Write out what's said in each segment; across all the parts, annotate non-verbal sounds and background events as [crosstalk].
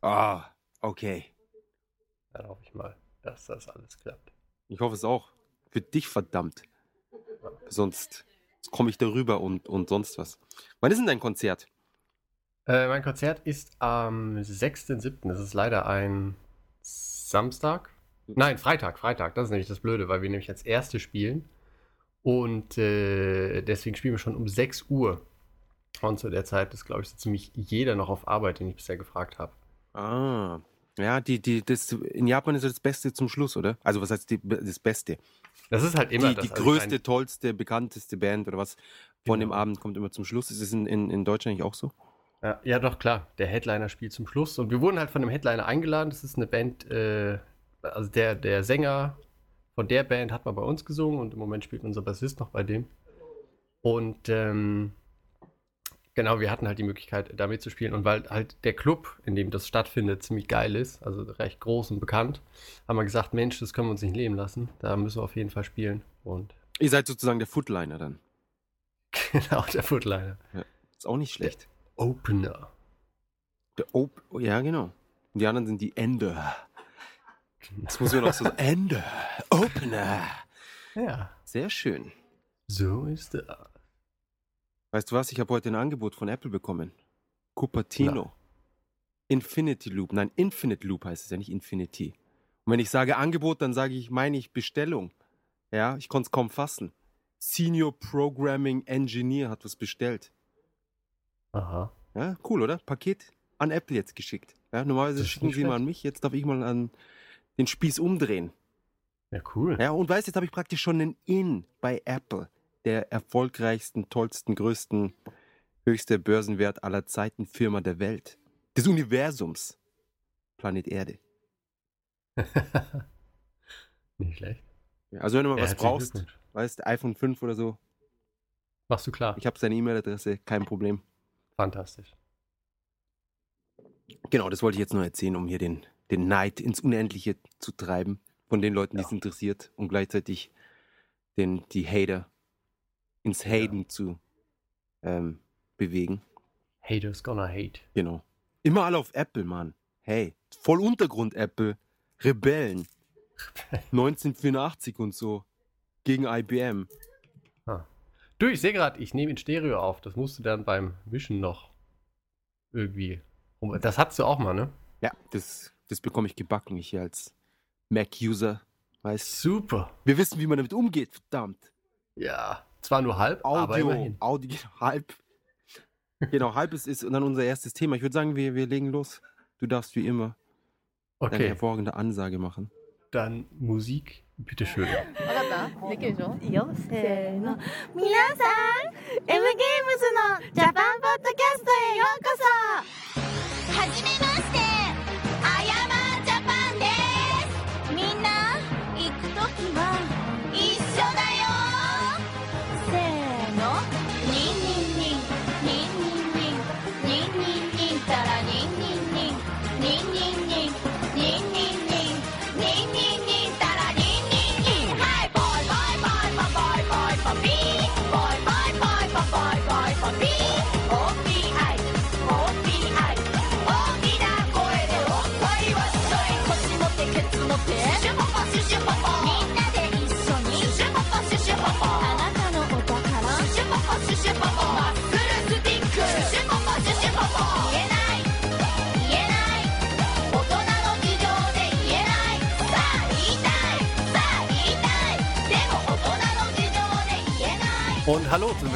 Ah, okay. Dann hoffe ich mal, dass das alles klappt. Ich hoffe es auch. Für dich verdammt. Sonst komme ich darüber und, und sonst was. Wann ist denn dein Konzert? Äh, mein Konzert ist am 6.7. Das ist leider ein Samstag. Nein, Freitag, Freitag. Das ist nämlich das Blöde, weil wir nämlich als erste spielen. Und äh, deswegen spielen wir schon um 6 Uhr. Und zu der Zeit ist, glaube ich, so ziemlich jeder noch auf Arbeit, den ich bisher gefragt habe. Ah, ja, die, die, das, in Japan ist das Beste zum Schluss, oder? Also, was heißt die, das Beste? Das ist halt immer die, das. die also größte, ein- tollste, bekannteste Band oder was von dem Genau. Abend kommt immer zum Schluss. Ist es in, in, in Deutschland nicht auch so? Ja, ja, doch, klar. Der Headliner spielt zum Schluss. Und wir wurden halt von dem Headliner eingeladen. Das ist eine Band, äh, also der, der Sänger von der Band hat mal bei uns gesungen und im Moment spielt unser Bassist noch bei dem. Und ähm, genau, wir hatten halt die Möglichkeit, da mitzuspielen. Und weil halt der Club, in dem das stattfindet, ziemlich geil ist, also recht groß und bekannt, haben wir gesagt, Mensch, das können wir uns nicht leben lassen. Da müssen wir auf jeden Fall spielen. Und Ihr seid sozusagen der Footliner dann. [laughs] genau, der Footliner. Ist auch nicht schlecht. Opener. Der Op ja, genau. Und die anderen sind die Ender. Das muss man noch so sagen. [laughs] Ender. Opener. Ja, Sehr schön. so ist das. Weißt du was? Ich habe heute ein Angebot von Apple bekommen. Cupertino. Infinity Loop. Nein, Infinite Loop heißt es ja nicht Infinity. Und wenn ich sage Angebot, dann sage ich, meine ich Bestellung. Ja, ich konnte es kaum fassen. Senior Programming Engineer hat was bestellt. Aha. Ja, cool, oder? Paket an Apple jetzt geschickt. Ja, normalerweise schicken sie mal an mich, jetzt darf ich mal an den Spieß umdrehen. Ja, cool. Ja, und weißt, jetzt habe ich praktisch schon einen In bei Apple, der erfolgreichsten, tollsten, größten, höchste Börsenwert aller Zeiten Firma der Welt. Des Universums. Planet Erde. [laughs] Nicht schlecht. Ja, also wenn du mal Ja, was brauchst, weißt, iPhone 5 oder so, Machst du klar. ich habe seine E-Mail-Adresse, kein Problem. Fantastisch. Genau, das wollte ich jetzt nur erzählen, um hier den, den Neid ins Unendliche zu treiben von den Leuten, die es interessiert und gleichzeitig den, die Hater ins Haten zu ähm, bewegen. Haters gonna hate. Genau. Immer alle auf Apple, Mann. Hey, voll Untergrund Apple. Rebellen. 1984 und so. Gegen IBM. Du, ich sehe gerade, ich nehme in Stereo auf. Das musst du dann beim Mischen noch irgendwie. Das hattest du auch mal, ne? Ja, das, das bekomme ich gebacken. Ich hier als Mac-User. Weißt Super. Wir wissen, wie man damit umgeht, verdammt. Ja. Zwar nur halb, aber Audio, immerhin. Audio, [laughs] halb. Genau, halb ist, ist dann unser erstes Thema. Ich würde sagen, wir, wir legen los. Du darfst wie immer eine Okay, hervorragende Ansage machen. dann Musik, bitteschön. わか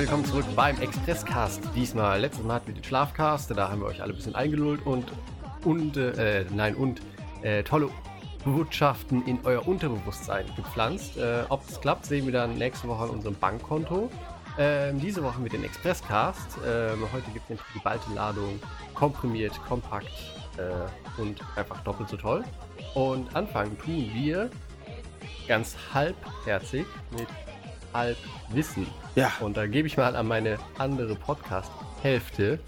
willkommen zurück beim Expresscast. Diesmal, letztes Mal hatten wir den Schlafcast, da haben wir euch alle ein bisschen eingelullt und, und äh, nein, und äh, tolle Botschaften in euer Unterbewusstsein gepflanzt. Äh, ob es klappt, sehen wir dann nächste Woche an unserem Bankkonto. Ähm, diese Woche mit den Expresscast. Ähm, heute gibt es die geballte Ladung, komprimiert, kompakt äh, und einfach doppelt so toll. Und anfangen tun wir ganz halbherzig mit Halbwissen. Ja, Und da gebe ich mal an meine andere Podcast-Hälfte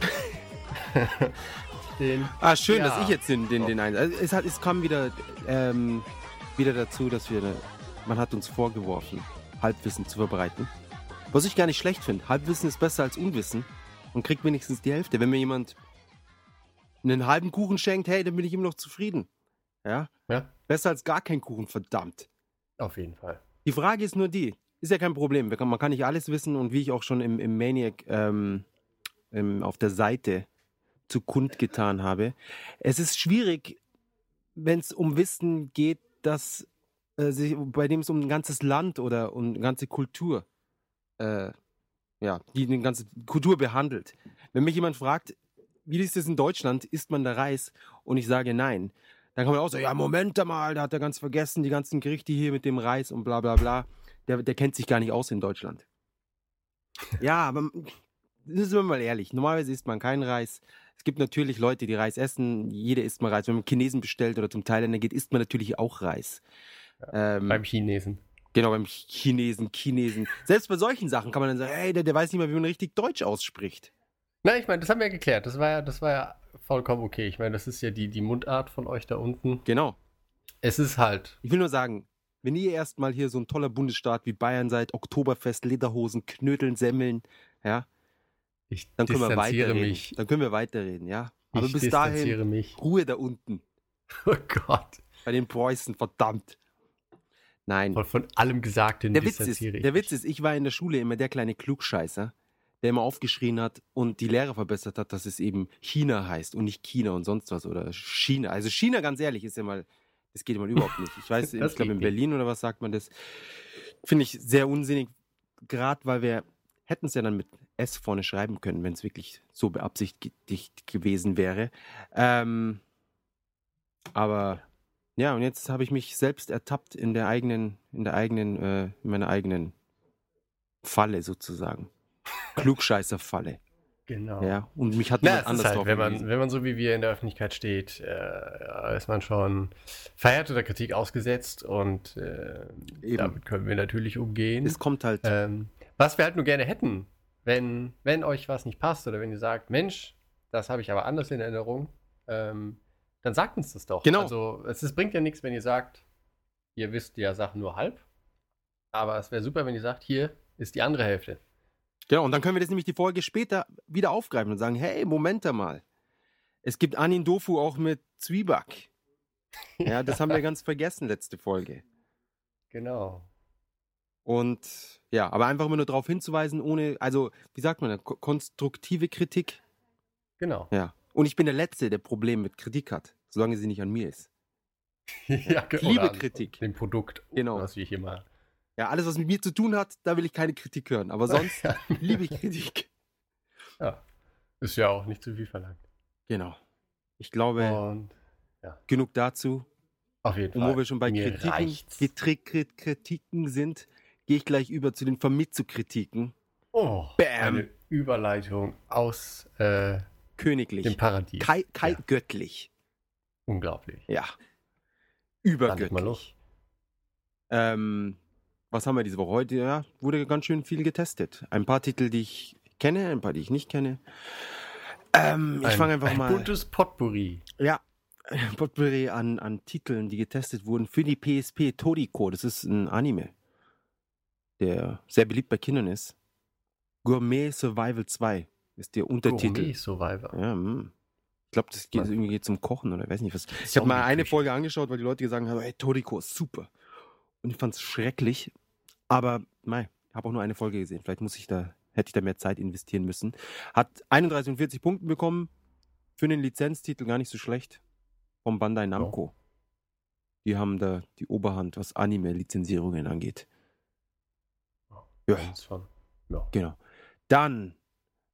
[laughs] den. Ah, schön, Ja. dass ich jetzt den, den, den ein. Also es, hat, es kam wieder, ähm, wieder dazu, dass wir, man hat uns vorgeworfen, Halbwissen zu verbreiten. Was ich gar nicht schlecht finde. Halbwissen ist besser als Unwissen und kriegt wenigstens die Hälfte. Wenn mir jemand einen halben Kuchen schenkt, hey, dann bin ich immer noch zufrieden. Ja? Ja. Besser als gar kein Kuchen, verdammt. Auf jeden Fall. Die Frage ist nur die, ist ja kein Problem, kann- man kann nicht alles wissen und wie ich auch schon im, im Maniac ähm, ähm, auf der Seite zu kundgetan habe, es ist schwierig, wenn es um Wissen geht, dass äh, sich, bei dem es um ein ganzes Land oder um eine ganze Kultur, äh, ja, die eine ganze Kultur behandelt. Wenn mich jemand fragt, wie ist es in Deutschland, isst man da Reis? Und ich sage nein, dann kann man auch sagen, ja, Moment mal, da hat er ganz vergessen, die ganzen Gerichte hier mit dem Reis und bla bla bla. Der, der kennt sich gar nicht aus in Deutschland. Ja, aber sind wir mal ehrlich, normalerweise isst man keinen Reis. Es gibt natürlich Leute, die Reis essen. Jeder isst mal Reis. Wenn man Chinesen bestellt oder zum Thailänder geht, isst man natürlich auch Reis. ähm, Beim Chinesen. genau, beim Chinesen, Chinesen. Selbst bei solchen Sachen kann man dann sagen, hey, der, der weiß nicht mal, wie man richtig Deutsch ausspricht. Na, ich meine, das haben wir ja geklärt. Das war ja, das war ja vollkommen okay. Ich meine, das ist ja die, die Mundart von euch da unten. Genau. Es ist halt. Ich will nur sagen, wenn ihr erstmal hier so ein toller Bundesstaat wie Bayern seid, Oktoberfest, Lederhosen, Knödeln, Semmeln, ja, Ich dann können wir weiterreden. mich. Dann können wir weiterreden, ja. Aber ich bis dahin, mich. Ruhe da unten [laughs] Oh Gott. bei den Preußen, verdammt. Nein. Von, von allem Gesagten Der Witz, ist, der Witz ist, ich war in der Schule immer der kleine Klugscheißer, der immer aufgeschrien hat und die Lehrer verbessert hat, dass es eben China heißt und nicht China und sonst was oder China. Also China, ganz ehrlich, ist ja mal, das geht mal überhaupt nicht. Ich weiß, [laughs] ich glaube in. Berlin oder was sagt man das, finde ich sehr unsinnig, gerade weil wir hätten es ja dann mit S vorne schreiben können, wenn es wirklich so beabsichtigt gewesen wäre. Ähm, aber ja, und jetzt habe ich mich selbst ertappt in der eigenen, in der eigenen, äh, in meiner eigenen Falle sozusagen. [laughs] Klugscheißer-Falle. Genau. Ja, und mich hat Na, niemand es ist anders halt, wenn man, wenn man so wie wir in der Öffentlichkeit steht, äh, ist man schon verhärteter Kritik ausgesetzt und äh, Eben. damit können wir natürlich umgehen. Es kommt halt, Ähm, was wir halt nur gerne hätten, wenn, wenn euch was nicht passt oder wenn ihr sagt, Mensch, das habe ich aber anders in Erinnerung, ähm, dann sagt uns das doch. Genau. Also es ist, bringt ja nichts, wenn ihr sagt, ihr wisst ja Sachen nur halb. Aber es wäre super, wenn ihr sagt, hier ist die andere Hälfte. Genau, und dann können wir das nämlich die Folge später wieder aufgreifen und sagen, hey, Moment mal. Es gibt Anin Dofu auch mit Zwieback. [laughs] Ja, das haben wir ganz vergessen, letzte Folge. Genau. Und ja, aber einfach immer nur darauf hinzuweisen, ohne, also, wie sagt man, ko- konstruktive Kritik. Genau. Ja. Und ich bin der Letzte, der Problem mit Kritik hat, solange sie nicht an mir ist. [laughs] ja, oder liebe Kritik. Dem Produkt, Genau. was wir hier mal. Ja, alles, was mit mir zu tun hat, da will ich keine Kritik hören. Aber [laughs] sonst liebe ich Kritik. ja. Ist ja auch nicht zu viel verlangt. Genau. Ich glaube, Und genug dazu. auf jeden Und Fall. wo wir schon bei Mir Kritiken, reicht's. Getri- Krit- Kritiken sind, gehe ich gleich über zu den Vermitzu-Kritiken. Oh, Bam. eine Überleitung aus äh, Königlich. dem Paradies. Kai, Kai Ja, göttlich. unglaublich. Ja. Übergöttlich. mal los. Ähm, was haben wir diese Woche? Heute ja, wurde ganz schön viel getestet. Ein paar Titel, die ich kenne, ein paar, die ich nicht kenne. Ähm, ich Ein- fange einfach ein mal. buntes Potpourri. Ja, ein [laughs] Potpourri an, an Titeln, die getestet wurden für die PSP. Toriko, das ist ein Anime, der sehr beliebt bei Kindern ist. Gourmet Survival 2 ist der Untertitel. Gourmet Survivor. Ja, hm. Ich glaube, das geht irgendwie geht zum Kochen oder weiß nicht was. Ich habe mal eine. Folge angeschaut, weil die Leute gesagt haben, hey, Toriko ist super. Und ich fand es schrecklich. Aber mei, habe auch nur eine Folge gesehen. Vielleicht muss ich da, hätte ich da mehr Zeit investieren müssen. Hat 31 und 40 Punkte bekommen. Für einen Lizenztitel gar nicht so schlecht. Vom Bandai Namco. Die haben da die Oberhand, was Anime-Lizenzierungen angeht. Ja. Ja. Genau. Dann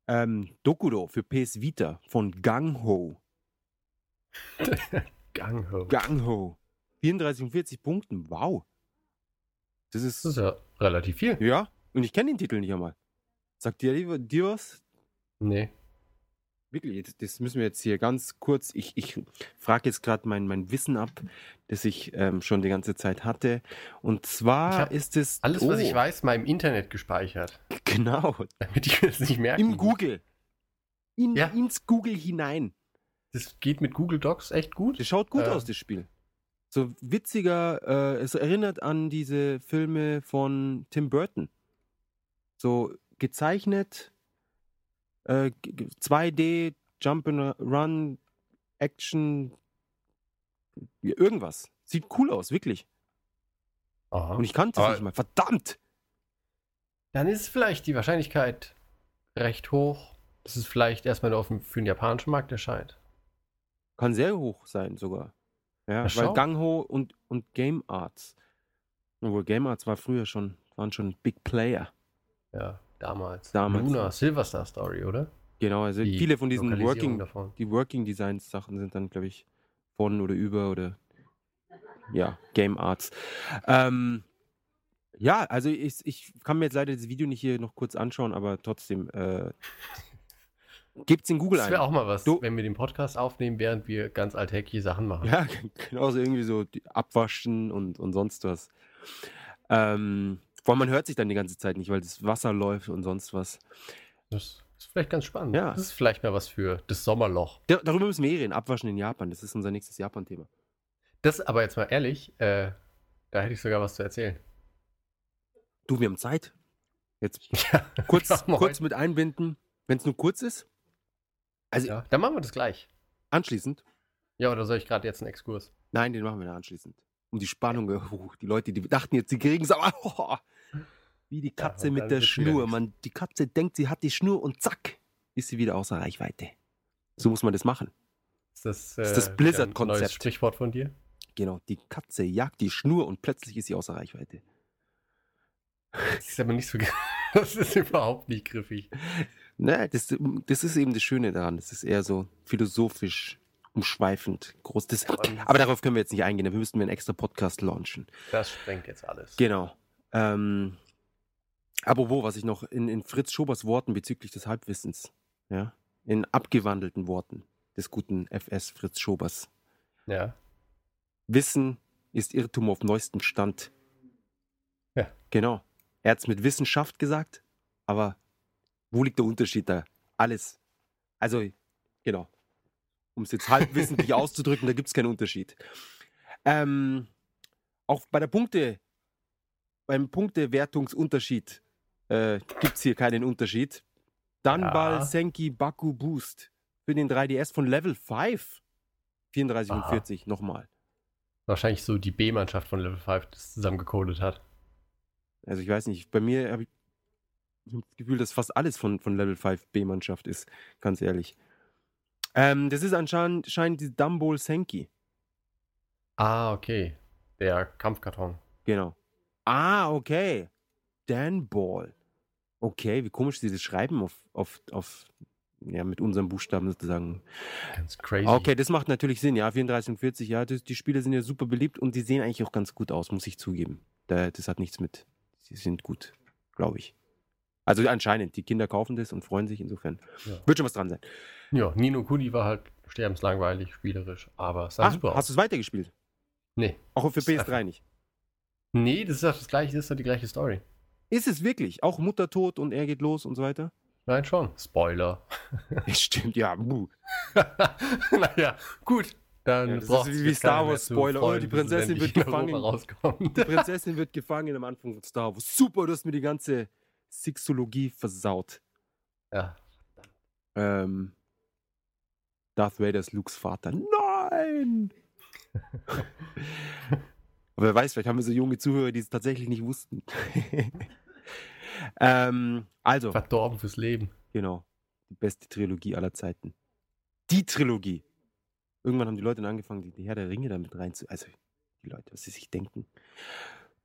ähm, Dokuro für PS Vita von Gang-Ho. [laughs] Gang-Ho. Gang-Ho. 34 und 40 Punkten. Wow. Das ist. Das ist ja relativ viel. Ja, und ich kenne den Titel nicht einmal. Sagt dir, dir was? Nee. Wirklich, das- müssen wir jetzt hier ganz kurz. Ich, ich frage jetzt gerade mein, mein Wissen ab, das ich ähm, schon die ganze Zeit hatte. Und zwar ist es. Alles, was oh, ich weiß, mal im Internet gespeichert. [laughs] Genau. Damit ich das nicht merken Im. Google. In, Ja. Ins Google hinein. Das geht mit Google Docs echt gut. Das schaut gut Äh. aus, das Spiel. So witziger, äh, es erinnert an diese Filme von Tim Burton. So gezeichnet, äh, g- g- 2D, Jump and Run, Action, irgendwas. Sieht cool aus, wirklich. Aha. Und ich kannte es nicht mal. Verdammt! Dann ist vielleicht die Wahrscheinlichkeit recht hoch, dass es vielleicht erstmal nur auf dem, für den japanischen Markt erscheint. Kann sehr hoch sein sogar. Ja, Na, weil. Gangho und, und Game Arts. Obwohl Game Arts war früher schon, waren schon Big Player. Ja, damals. Damals. Luna Silverstar Story, oder? Genau, also Die viele von diesen Working, davon. die Working Designs Sachen sind dann, glaube ich, von oder über oder ja, Game Arts. Ähm, ja, also ich, ich kann mir jetzt leider das Video nicht hier noch kurz anschauen, aber trotzdem äh, gibt's in Google Das ein. wäre auch mal was, Du- wenn wir den Podcast aufnehmen, während wir ganz alltägliche Sachen machen. Ja, [laughs] genauso irgendwie so die abwaschen und, und sonst was. Ähm, vor allem man hört sich dann die ganze Zeit nicht, weil das Wasser läuft und sonst was. Das ist vielleicht ganz spannend. Ja. Das ist vielleicht mal was für das Sommerloch. Da, darüber müssen wir eh reden. Abwaschen in Japan, das ist unser nächstes Japan-Thema. Das aber jetzt mal ehrlich, äh, da hätte ich sogar was zu erzählen. Du, wir haben Zeit. Jetzt [laughs] Ja, kurz, [laughs] kurz mit einbinden, wenn es nur kurz ist. Also Ja, dann machen wir das gleich. anschließend. Ja, oder soll ich gerade jetzt einen Exkurs? Nein, den machen wir dann anschließend. Um die Spannung, uh, die Leute, die dachten jetzt, sie kriegen es, aber [laughs] oh, wie die Katze und mit der Schnur. Man, die Katze denkt, sie hat die Schnur und zack, ist sie wieder außer Reichweite. So muss man das machen. Ist das, ist das äh, Blizzard-Konzept. Sprichwort von dir? Genau, die Katze jagt die Schnur und plötzlich ist sie außer Reichweite. Das ist aber nicht so. [laughs] Das ist überhaupt nicht griffig. [laughs] Ne, das, das ist eben das Schöne daran. Das ist eher so philosophisch, umschweifend, groß. Das, aber darauf können wir jetzt nicht eingehen. Da müssten wir einen extra Podcast launchen. Das sprengt jetzt alles. Genau. Ähm, aber wo, was ich noch in, in Fritz Schobers Worten bezüglich des Halbwissens, ja, in abgewandelten Worten des guten FS Fritz Schobers. Ja. Wissen ist Irrtum auf neuestem Stand. Ja. Genau. Er hat es mit Wissenschaft gesagt, aber wo liegt der Unterschied da? Alles. Also, genau. Um es jetzt halbwissentlich [laughs] auszudrücken, da gibt es keinen Unterschied. Ähm, auch bei der Punkte, beim Punktewertungsunterschied äh, gibt es hier keinen Unterschied. Dunball Ja. Senki Baku Boost für den 3DS von Level 5. 34 und Aha. 40 nochmal. Wahrscheinlich so die B-Mannschaft von Level 5 das zusammengecodet hat. Also ich weiß nicht, bei mir habe ich das Gefühl, dass fast alles von, von Level 5 B-Mannschaft ist, ganz ehrlich. Ähm, das ist anscheinend die Dumbol Senki. Ah, okay. Der Kampfkarton. Genau. Ah, okay. Dan Ball. Okay, wie komisch sie das schreiben auf, auf, auf ja, mit unseren Buchstaben sozusagen. Ganz crazy. Okay, das macht natürlich Sinn, ja. 34 und 40, ja. Das, die Spiele sind ja super beliebt und die sehen eigentlich auch ganz gut aus, muss ich zugeben. Da, das hat nichts mit. Sie sind gut, glaube ich. Also anscheinend, die Kinder kaufen das und freuen sich insofern. Ja. Wird schon was dran sein. Ja, Nino Kuni war halt sterbenslangweilig, spielerisch, aber es sah Ah, super hast du es weitergespielt? Nee. Auch für Das ist PS3 einfach- nicht. Nee, das ist doch das gleiche, das ist doch die gleiche Story. Ist es wirklich? Auch Mutter tot und er geht los und so weiter? Nein, schon. Spoiler. [laughs] Stimmt, ja. [laughs] naja, gut. Dann Ja, das braucht ist wie Star Wars Spoiler. Oh, freuen, die Prinzessin wird gefangen. Die Prinzessin wird gefangen am Anfang von Star Wars. Super, du hast mir die ganze Sixologie versaut. ja. Ähm, Darth Vader ist Lukes Vater. Nein! [laughs] Aber wer weiß, vielleicht haben wir so junge Zuhörer, die es tatsächlich nicht wussten. [laughs] ähm, also, Verdorben fürs Leben. genau. Die beste Trilogie aller Zeiten. Die Trilogie. Irgendwann haben die Leute dann angefangen, die, Herr der Ringe damit rein zu. Also, die Leute, was sie sich denken.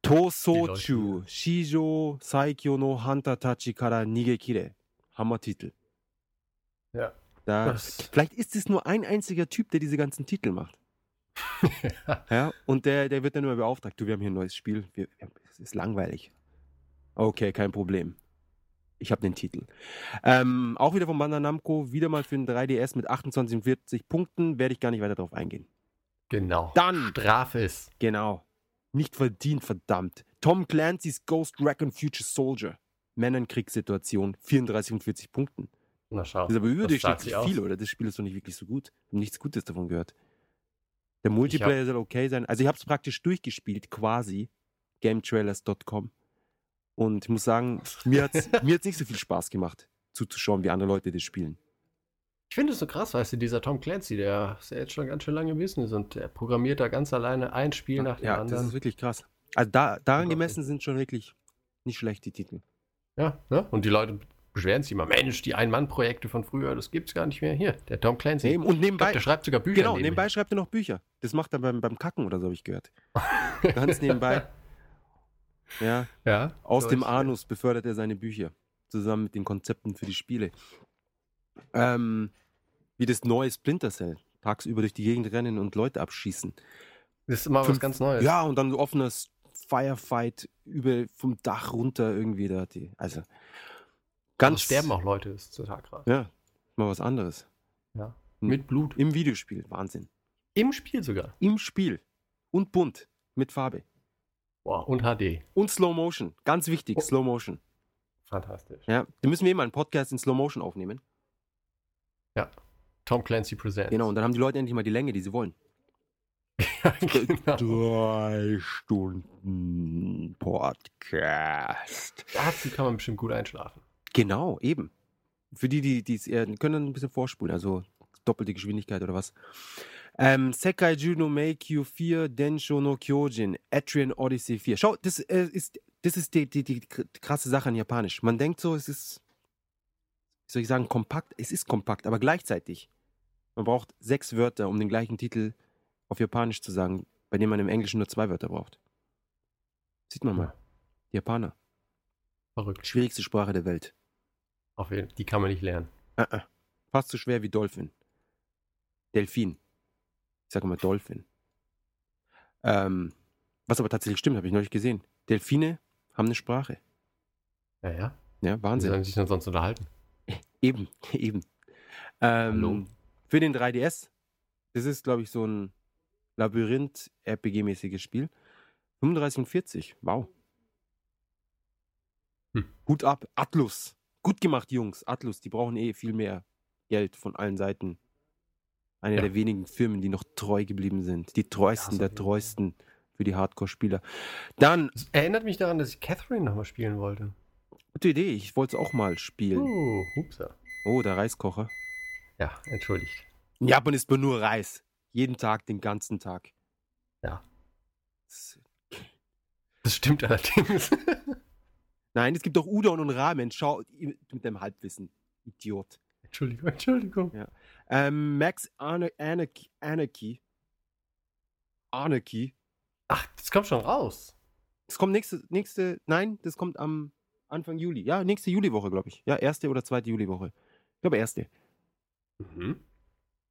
Tosochu, Shijo, Saikyo no Hanta Tachi kara Nigekire. Hammertitel. Ja. Da, Das- vielleicht ist es nur ein einziger Typ, der diese ganzen Titel macht. [laughs] Ja, und der, der wird dann nur beauftragt. Du, wir haben hier ein neues Spiel. Wir, ja, es ist langweilig. Okay, kein Problem. Ich habe den Titel. Ähm, auch wieder von Bandai Namco, wieder mal für den 3DS mit 28 und 40 Punkten. Werde ich gar nicht weiter drauf eingehen. Genau. Dann, Strafe ist. genau. Nicht verdient, verdammt. Tom Clancy's Ghost Recon Future Soldier. Männernkriegssituation, 34 und 40 Punkten. Na schau. Das ist aber überdurchschnittlich aus. viel, oder? Das Spiel ist doch nicht wirklich so gut. Ich hab nichts Gutes davon gehört. Der Multiplayer soll okay sein. Also ich habe es praktisch durchgespielt, quasi. Gametrailers.com. Und ich muss sagen, mir hat es [laughs] mir hat's nicht so viel Spaß gemacht, zuzuschauen, wie andere Leute das spielen. Ich finde es so krass, weißt du, dieser Tom Clancy, der ist ja jetzt schon ganz schön lange im Business und der programmiert da ganz alleine ein Spiel nach dem ja, anderen. das ist wirklich krass. Also da, daran gemessen sind schon wirklich nicht schlecht die Titel. Ja, ne? Und die Leute beschweren sich immer, Mensch, die Ein-Mann-Projekte von früher, das gibt's gar nicht mehr. Hier, der Tom Clancy. Eben. Und Ich glaub, nebenbei, der schreibt sogar Bücher. genau, nebenher. nebenbei schreibt er noch Bücher. Das macht er beim, beim Kacken oder so, habe ich gehört. [laughs] Ganz nebenbei. Ja, Ja. aus so dem Anus befördert er seine Bücher. Zusammen mit den Konzepten für die Spiele. Ähm, wie das neue Splinter Cell. Tagsüber durch die Gegend rennen und Leute abschießen. Das ist immer was Fünf- ganz Neues. Ja, und dann offenes Firefight über vom Dach runter irgendwie da. Die, also Ganz ganz sterben auch Leute, ist total krass. Ja, mal was anderes. Ja. Hm. Mit Blut. Im Videospiel, Wahnsinn. Im Spiel sogar. Im Spiel. Und bunt. Mit Farbe. Wow. Und HD. Und Slow Motion. Ganz wichtig, Oh. Slow Motion. Fantastisch. Ja, da müssen wir mal einen Podcast in Slow Motion aufnehmen. Tom Clancy Presents. Genau, und dann haben die Leute endlich mal die Länge, die sie wollen. [laughs] genau. Drei Stunden Podcast. Dazu kann man bestimmt gut einschlafen. Genau, eben. Für die, die die es eher können, dann ein bisschen vorspulen, also doppelte Geschwindigkeit oder was. Ähm, Sekai Juno Meikyu 4, Densho no Kyojin, Atrian Odyssey 4. Schau, das äh, ist, das ist die, die, die krasse Sache an Japanisch. Man denkt so, es ist, wie soll ich sagen, kompakt. Es ist kompakt, aber gleichzeitig. Man braucht sechs Wörter, um den gleichen Titel auf Japanisch zu sagen, bei dem man im Englischen nur zwei Wörter braucht. Sieht man mal. Die Japaner. Verrückt. Schwierigste Sprache der Welt. Auf jeden Die kann man nicht lernen. Äh, äh. Fast so schwer wie Dolphin. Delfin. Ich sage immer Dolphin. Ähm, was aber tatsächlich stimmt, habe ich neulich gesehen. Delfine haben eine Sprache. Ja, ja. Ja, Wie Wahnsinn. sollen sie sich denn sonst unterhalten? Eben, [laughs] eben. Ähm, Hallo? Für den 3DS, das ist, glaube ich, so ein Labyrinth-RPG-mäßiges Spiel. 35 und 40, wow. Hm. Hut ab, Atlus. Gut gemacht, Jungs. Atlus, die brauchen eh viel mehr Geld von allen Seiten. Eine Ja. der wenigen Firmen, die noch treu geblieben sind. Die treuesten Ja, der treuesten für die Hardcore-Spieler. Dann, Das erinnert mich daran, dass ich Catherine nochmal spielen wollte. Gute Idee, ich wollte es auch mal spielen. Uh, upsa. Oh, der Reiskocher. Ja, entschuldigt. In Japan isst man nur Reis. Jeden Tag, den ganzen Tag. Ja. Das- stimmt allerdings. [laughs] Nein, es gibt doch Udon und Ramen. Schau, mit deinem Halbwissen. Idiot. Entschuldigung, Entschuldigung. Ja. Ähm, Max Ana- Anarchy. Anarchy. Anarchy. Ach, das kommt schon raus. Das kommt nächste, nächste, nein, das kommt am Anfang Juli. Ja, nächste Juliwoche, glaube ich. Ja, erste oder zweite Juliwoche. Ich glaube, erste. Mhm.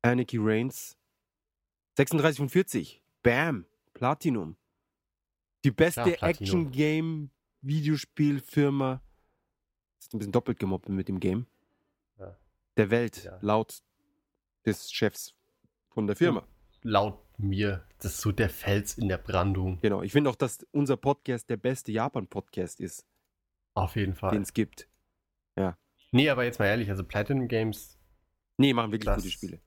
Anarchy Reigns. 36 von 40. Bam. Platinum. Die beste Ja. Action-Game-Videospielfirma. Ist ein bisschen doppelt gemobbt mit dem Game. Ja. Der Welt, Ja. laut des Chefs von der Firma. Laut mir, das ist so der Fels in der Brandung. Genau. Ich finde auch, dass unser Podcast der beste Japan-Podcast ist, Auf jeden den Fall. es gibt. Nee, aber jetzt mal ehrlich, also Platinum Games, Nee, machen wirklich Das- gute Spiele.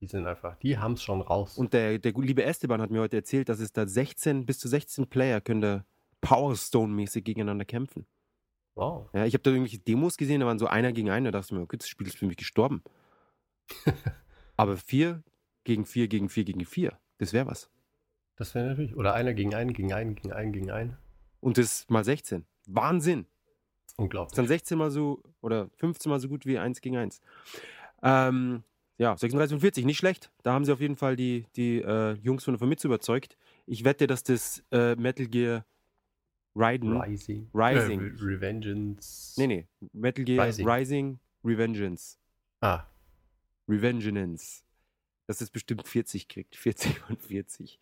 die sind einfach, die haben es schon raus. Und der, der liebe Esteban hat mir heute erzählt, dass es da 16, bis zu 16 Player können da Power Stone-mäßig gegeneinander kämpfen. wow. Ja, ich habe da irgendwelche Demos gesehen, da waren so einer gegen einen, da dachte ich mir, okay, das Spiel ist für mich gestorben. [laughs] Aber vier gegen vier gegen vier gegen vier, das wäre was. Das wäre natürlich. Oder einer gegen einen, gegen einen, gegen einen, gegen einen. Und das mal 16. Wahnsinn. Das ist Unglaublich. dann 16 mal so oder 15 mal so gut wie 1 gegen 1. Ähm, ja, 36 und 40, nicht schlecht. Da haben sie auf jeden Fall die, die äh, Jungs von der Famitsu überzeugt. Ich wette, dass das äh, Metal Gear Raiden. Rising. Rising. Äh, Re Revengeance. Nee, nee. Metal Gear Rising. Rising, Revengeance. Ah, Revengeance. Dass es bestimmt 40 kriegt. 40 und 40.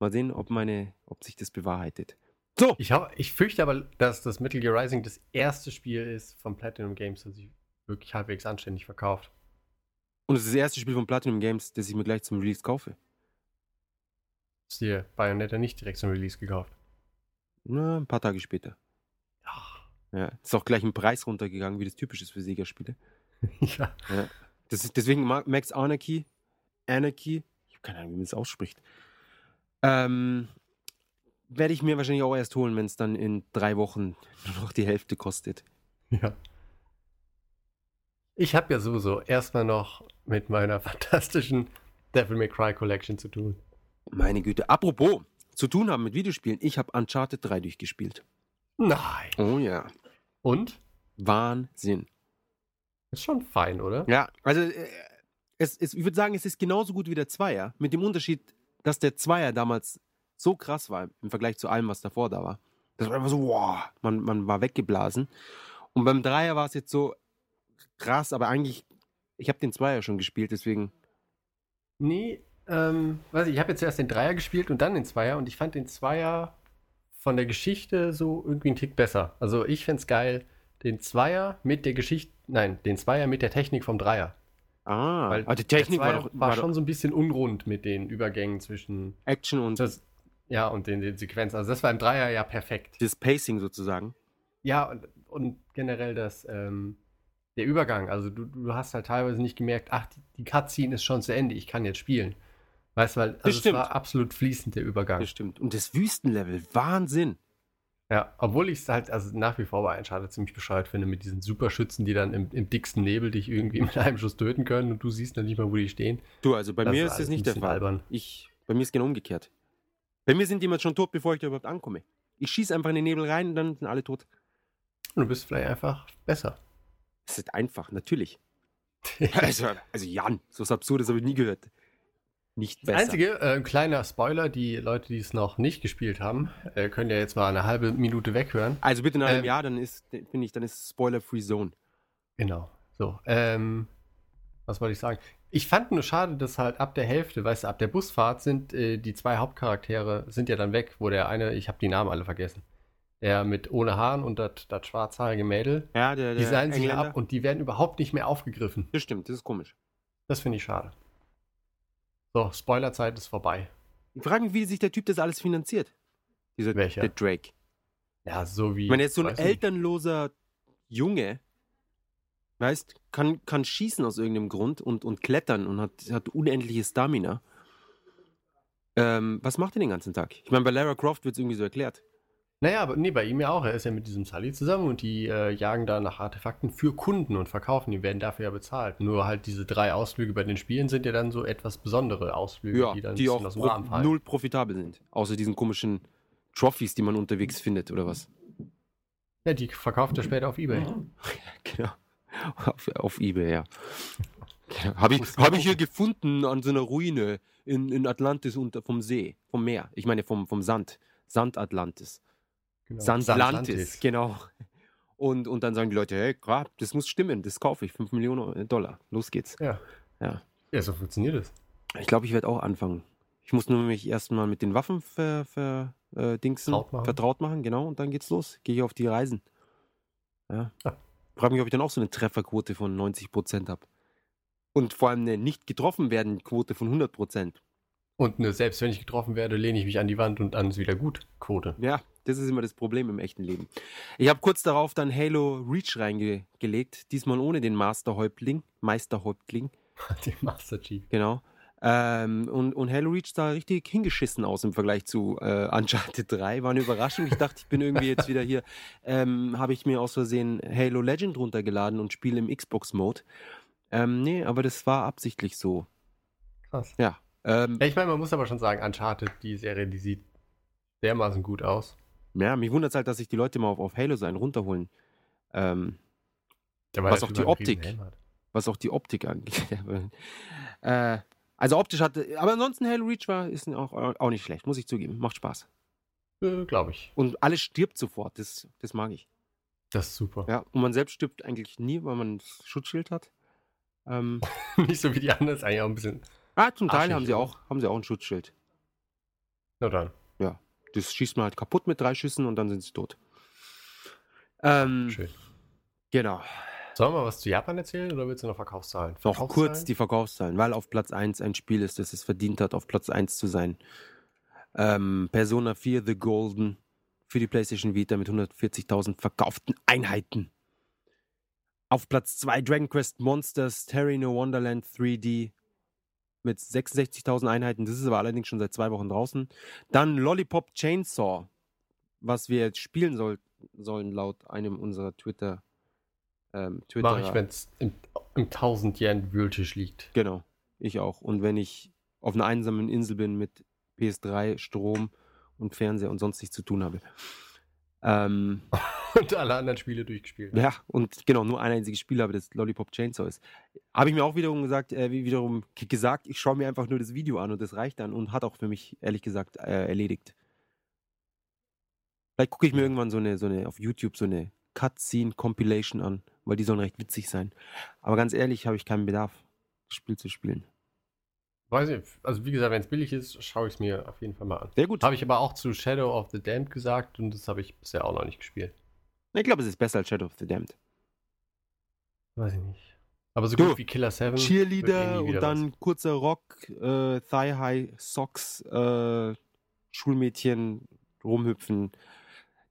Mal sehen, ob meine, ob sich das bewahrheitet. So, ich, hab, ich fürchte aber, dass das Metal Gear Rising das erste Spiel ist von Platinum Games, das sich wirklich halbwegs anständig verkauft. und es ist das erste Spiel von Platinum Games, das ich mir gleich zum Release kaufe. Ist dir Bayonetta nicht direkt zum Release gekauft? Na, ein paar Tage später. Ja. Ja, ist auch gleich im Preis runtergegangen, wie das typisch ist für Sega-Spiele. [laughs] ja. Das ist, deswegen ma- Max Anarchy, Anarchy, ich habe keine Ahnung, wie man das ausspricht, ähm, werde ich mir wahrscheinlich auch erst holen, wenn es dann in drei Wochen [laughs] nur noch die Hälfte kostet. Ja. Ich habe ja sowieso erstmal noch mit meiner [laughs] fantastischen Devil May Cry Collection zu tun. Meine Güte. Apropos, zu tun haben mit Videospielen. Ich habe Uncharted 3 durchgespielt. Nein. Oh ja. Und? Wahnsinn. Ist schon fein, oder? Ja, also äh, es, es, ich würde sagen, es ist genauso gut wie der Zweier. Mit dem Unterschied, dass der Zweier damals so krass war im Vergleich zu allem, was davor da war. Das war einfach so, wow, man, man war weggeblasen. Und beim Dreier war es jetzt so krass, aber eigentlich, ich habe den Zweier schon gespielt, deswegen. Nee, ähm, weiß ich, ich habe jetzt erst den Dreier gespielt und dann den Zweier und ich fand den Zweier von der Geschichte so irgendwie einen Tick besser. Also ich fände es geil, den Zweier mit der Geschichte, nein, den Zweier mit der Technik vom Dreier. Ah, Weil aber die Technik war doch war war schon doch so ein bisschen unrund mit den Übergängen zwischen Action und das, ja und den, den Sequenzen. Also das war im Dreier ja perfekt. das Pacing sozusagen. Ja, und, und generell das, ähm, der Übergang. Also du, du hast halt teilweise nicht gemerkt, ach, die, die Cutscene ist schon zu Ende, ich kann jetzt spielen. Weißt du, weil also es war absolut fließend, der Übergang. Das stimmt. Und das Wüstenlevel, Wahnsinn. Ja, obwohl ich es halt also nach wie vor bei Uncharted ziemlich bescheuert finde, mit diesen Superschützen, die dann im, im dicksten Nebel dich irgendwie [laughs] mit einem Schuss töten können und du siehst dann nicht mal, wo die stehen. Du, also bei Das mir ist das nicht der Fall. albern. Ich, bei mir ist genau umgekehrt. Bei mir sind die immer schon tot, bevor ich da überhaupt ankomme. Ich schieße einfach in den Nebel rein und dann sind alle tot. Du bist vielleicht einfach besser. Das ist einfach, natürlich. [laughs] Also, also Jan, so was Absurdes habe ich nie gehört. Nicht Das besser. einzige, äh, kleiner Spoiler, die Leute, die es noch nicht gespielt haben, äh, können ja jetzt mal eine halbe Minute weghören. Also bitte nach einem Ähm, Jahr, dann ist, finde ich, dann ist Spoiler-Free Zone. Genau. So, ähm, was wollte ich sagen? Ich fand nur schade, dass halt ab der Hälfte, weißt du, ab der Busfahrt sind äh, die zwei Hauptcharaktere sind ja dann weg, wo der eine, ich habe die Namen alle vergessen, der mit ohne Haaren und das schwarzhaarige Mädel, Ja, der, die der seien sich Engländer. ab und die werden überhaupt nicht mehr aufgegriffen. Das stimmt, das ist komisch. Das finde ich schade. So, Spoilerzeit ist vorbei. Ich frage mich, wie sich der Typ das alles finanziert. Dieser Welcher? Der Drake. Ja, so wie. Ich meine, er ist so ein elternloser Junge, weißt, kann, kann schießen aus irgendeinem Grund und, und klettern und hat, hat unendliche Stamina. Ähm, was macht er den ganzen Tag? Ich meine, bei Lara Croft wird es irgendwie so erklärt. Naja, aber nee, bei ihm ja auch. Er ist ja mit diesem Sully zusammen und die äh, jagen da nach Artefakten für Kunden und verkaufen. Die werden dafür ja bezahlt. Nur halt diese drei Ausflüge bei den Spielen sind ja dann so etwas besondere Ausflüge, Ja, die dann die auch aus dem Rahmen fallen. null profitabel sind. Außer diesen komischen Trophies, die man unterwegs findet, oder was? Ja, die verkauft er später auf Ebay. [laughs] Genau. Auf, auf Ebay, ja. Habe ich, hab ich hier gefunden an so einer Ruine in, in Atlantis unter, vom See, vom Meer. Ich meine vom, vom Sand. Sand Atlantis. Genau. Sandlantis, genau. Und, und dann sagen die Leute, hey, grad, das muss stimmen, das kaufe ich, 5 Millionen Dollar. Los geht's. Ja. Ja. Ja, so funktioniert es. Ich glaube, ich werde auch anfangen. Ich muss nur mich erstmal mit den Waffen ver, ver, äh, Dingsen, Vertraut machen. vertraut machen, genau, und dann geht's los. Gehe ich auf die Reisen. Ja. Ja. Frage mich, ob ich dann auch so eine Trefferquote von 90% habe. Und vor allem eine nicht getroffen werden Quote von 100%. Und ne, selbst wenn ich getroffen werde, lehne ich mich an die Wand und an ist wieder gut. Quote. Ja, das ist immer das Problem im echten Leben. Ich habe kurz darauf dann Halo Reach reingelegt, diesmal ohne den Masterhäuptling, Meisterhäuptling, [laughs] Den Master Chief. genau. Ähm, und, und Halo Reach sah richtig hingeschissen aus im Vergleich zu äh, Uncharted 3. War eine Überraschung. Ich dachte, ich bin irgendwie jetzt wieder hier. Ähm, habe ich mir aus Versehen Halo Legend runtergeladen und spiele im Xbox-Mode. Ähm, nee, aber das war absichtlich so. Krass. Ja. Ähm, ich meine, man muss aber schon sagen, Uncharted, die Serie, die sieht dermaßen gut aus. ja, mich wundert es halt, dass sich die Leute mal auf, auf Halo sein runterholen. Ähm, Was auch die Optik. Was auch die Optik angeht. [laughs] äh, also optisch hatte, aber ansonsten Halo Reach war ist auch, auch nicht schlecht, muss ich zugeben. Macht Spaß. Äh, Glaube ich. Und alles stirbt sofort, das, das mag ich. Das ist super. Ja, und man selbst stirbt eigentlich nie, weil man das Schutzschild hat. Ähm, [laughs] Nicht so wie die anderen, ist eigentlich auch ein bisschen. ah, zum Teil haben sie auch, haben sie auch ein Schutzschild. Na dann. Das schießt man halt kaputt mit drei Schüssen und dann sind sie tot. Ähm, Schön. genau. Sollen wir was zu Japan erzählen oder willst du noch Verkaufszahlen? Noch kurz die Verkaufszahlen, weil auf Platz 1 ein Spiel ist, das es verdient hat, auf Platz 1 zu sein. Ähm, Persona 4 The Golden für die PlayStation Vita mit 140.000 verkauften Einheiten. Auf Platz 2 Dragon Quest Monsters Terry No Wonderland 3D mit 66.000 Einheiten. Das ist aber allerdings schon seit zwei Wochen draußen. Dann Lollipop Chainsaw, was wir jetzt spielen soll, sollen laut einem unserer Twitter ähm, Twitter. Mache ich, wenn es im, im 1000 Yen Wühltisch liegt. Genau, ich auch. Und wenn ich auf einer einsamen Insel bin mit PS3, Strom und Fernseher und sonst nichts zu tun habe. Ähm, [laughs] Und alle anderen Spiele durchgespielt. ja, und genau, nur ein einziges Spiel habe, das Lollipop Chainsaw ist. Habe ich mir auch wiederum gesagt, äh, wie- wiederum gesagt, ich schaue mir einfach nur das Video an und das reicht dann und hat auch für mich, ehrlich gesagt, äh, erledigt. Vielleicht gucke ich mir irgendwann so eine, so eine, auf YouTube so eine Cutscene-Compilation an, weil die sollen recht witzig sein. Aber ganz ehrlich, habe ich keinen Bedarf, das Spiel zu spielen. Weiß nicht, also wie gesagt, wenn es billig ist, schaue ich es mir auf jeden Fall mal an. Sehr gut. Habe ich aber auch zu Shadow of the Damned gesagt und das habe ich bisher auch noch nicht gespielt. Ich glaube, es ist besser als Shadow of the Damned. Weiß ich nicht. Aber so Du, gut wie Killer 7. Cheerleader eh und dann kurzer Rock, äh, Thigh-High Socks, äh, Schulmädchen, rumhüpfen,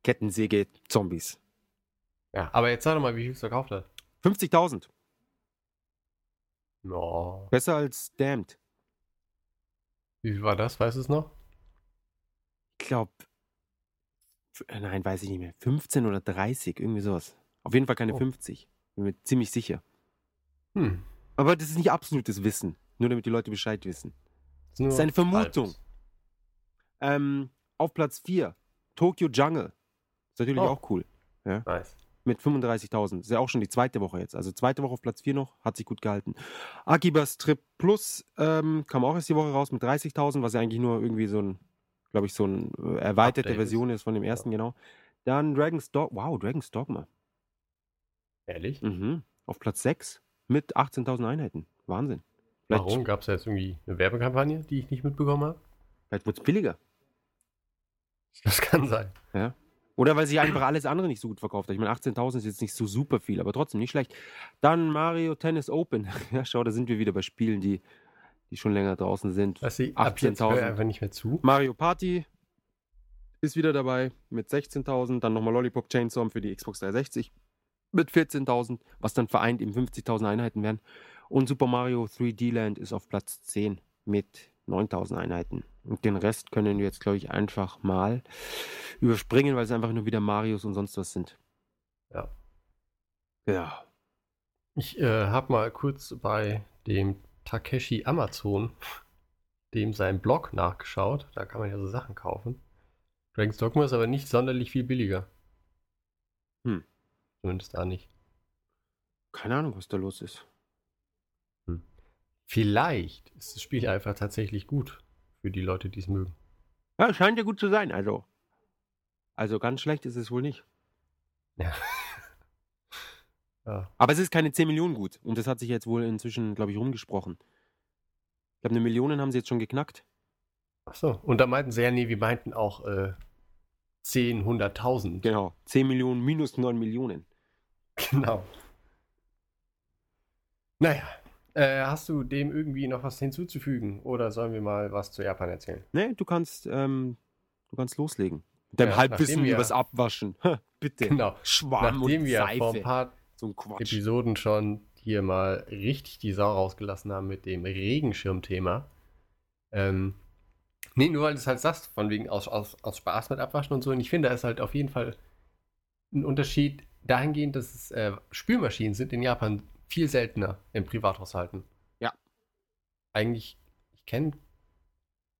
Kettensäge, Zombies. Ja, aber jetzt sag doch mal, wie viel es verkauft hat. 50.000. No. Besser als Damned. Wie viel war das? Weißt du es noch? Ich glaube, nein, weiß ich nicht mehr. 15 oder 30, irgendwie sowas. Auf jeden Fall keine Oh. 50. Bin mir ziemlich sicher. Hm. Aber das ist nicht absolutes Wissen. Nur damit die Leute Bescheid wissen. ist nur Das ist eine Vermutung. Ähm, auf Platz 4, Tokyo Jungle. Ist natürlich Oh. auch cool. Nice. Mit 35.000. Ist ja auch schon die zweite Woche jetzt. Also zweite Woche auf Platz 4 noch, hat sich gut gehalten. Akibas Trip Plus ähm, kam auch erst die Woche raus mit 30.000, was ja eigentlich nur irgendwie so ein, glaube ich, so eine äh, erweiterte Update. Version ist von dem ersten, genau. Dann Dragon's Dogma. Wow, Dragon's Dogma. Ehrlich? Mhm. Auf Platz 6 mit 18.000 Einheiten. Wahnsinn. Vielleicht, Warum? Gab es jetzt irgendwie eine Werbekampagne, die ich nicht mitbekommen habe? vielleicht wird es billiger. Das kann sein. Oder weil sich einfach alles andere nicht so gut verkauft hat. Ich meine, 18.000 ist jetzt nicht so super viel, aber trotzdem nicht schlecht. Dann Mario Tennis Open. [laughs] Ja, schau, da sind wir wieder bei Spielen, die, die schon länger draußen sind. Ich 18.000. einfach nicht mehr zu. Mario Party ist wieder dabei mit 16.000. Dann nochmal Lollipop Chainsaw für die Xbox 360 mit 14.000, was dann vereint eben 50.000 Einheiten werden. Und Super Mario 3D Land ist auf Platz 10 mit 9.000 Einheiten. Und den Rest können wir jetzt, glaube ich, einfach mal überspringen, weil es einfach nur wieder Marios und sonst was sind. Ja. Ja. Ich äh, habe mal kurz bei dem Takeshi Amazon, dem sein Blog nachgeschaut. Da kann man ja so Sachen kaufen. Dragon's Dogma ist aber nicht sonderlich viel billiger. Hm. Zumindest da nicht. Keine Ahnung, was da los ist. Vielleicht ist das Spiel einfach tatsächlich gut für die Leute, die es mögen. Ja, scheint ja gut zu sein, also. Also ganz schlecht ist es wohl nicht. Ja. [laughs] ja. Aber es ist keine 10 Millionen gut. Und das hat sich jetzt wohl inzwischen, glaube ich, rumgesprochen. Ich glaube, eine Million haben sie jetzt schon geknackt. Achso. Und da meinten sie ja, nee, wir meinten auch äh, 10, 100.000. Genau. 10 Millionen minus 9 Millionen. Genau. Naja. Äh, hast du dem irgendwie noch was hinzuzufügen? Oder sollen wir mal was zu Japan erzählen? Ne, du kannst, ähm, du kannst loslegen. Mit deinem Ja, Halbwissen wir- übers Abwaschen. [laughs] Bitte. Genau. Schwamm Nachdem und wir Seife. vor ein paar so ein. Episoden schon hier mal richtig die Sau rausgelassen haben mit dem Regenschirmthema. Ähm, nee, nur weil du es halt sagst, von wegen aus, aus, aus Spaß mit Abwaschen und so. Und ich finde, da ist halt auf jeden Fall ein Unterschied dahingehend, dass es, äh, Spülmaschinen sind in Japan viel seltener in Privathaushalten. Ja. Eigentlich, ich kenne,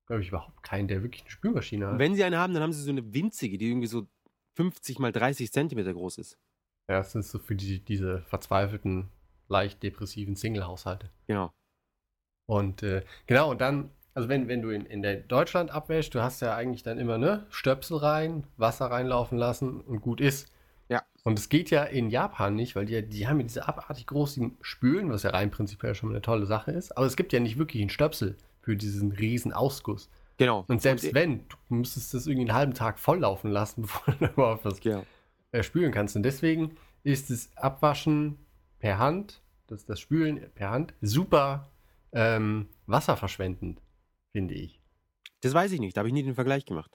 glaube ich, überhaupt keinen, der wirklich eine Spülmaschine hat. Und wenn sie eine haben, dann haben sie so eine winzige, die irgendwie so 50 mal 30 Zentimeter groß ist. ja, das sind so für die, diese verzweifelten, leicht depressiven Single-Haushalte. Genau. Und äh, genau, und dann, also wenn, wenn du in, in der Deutschland abwäschst, du hast ja eigentlich dann immer, ne, Stöpsel rein, Wasser reinlaufen lassen und gut ist. Ja. Und es geht ja in Japan nicht, weil die, die haben ja diese abartig großen Spülen, was ja rein prinzipiell schon mal eine tolle Sache ist. Aber es gibt ja nicht wirklich einen Stöpsel für diesen riesen Ausguss. Genau. Und selbst Und- wenn, du müsstest das irgendwie einen halben Tag volllaufen lassen, [laughs] bevor du überhaupt was Genau. äh, spülen kannst. Und deswegen ist das Abwaschen per Hand, das, das Spülen per Hand, super ähm, wasserverschwendend, finde ich. Das weiß ich nicht, da habe ich nie den Vergleich gemacht.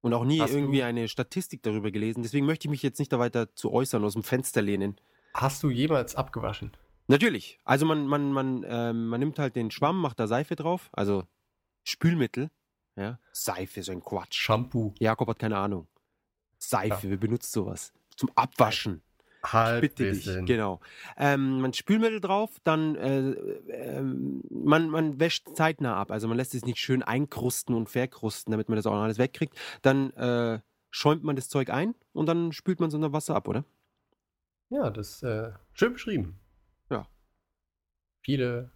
Und auch nie Hast irgendwie eine Statistik darüber gelesen. Deswegen möchte ich mich jetzt nicht da weiter zu äußern, aus dem Fenster lehnen. Hast du jemals abgewaschen? Natürlich. Also man, man, man, ähm, man nimmt halt den Schwamm, macht da Seife drauf, also Spülmittel. Ja. Seife, so ein Quatsch. Shampoo. Jakob hat keine Ahnung. Seife, wer benutzt sowas? Zum Abwaschen. Halb Bitte dich, genau. Ähm, man Spülmittel drauf, dann äh, ähm, man, man wäscht zeitnah ab. Also man lässt es nicht schön einkrusten und verkrusten, damit man das auch noch alles wegkriegt. Dann äh, schäumt man das Zeug ein und dann spült man es unter Wasser ab, oder? Ja, das äh, schön beschrieben. Ja. Viele,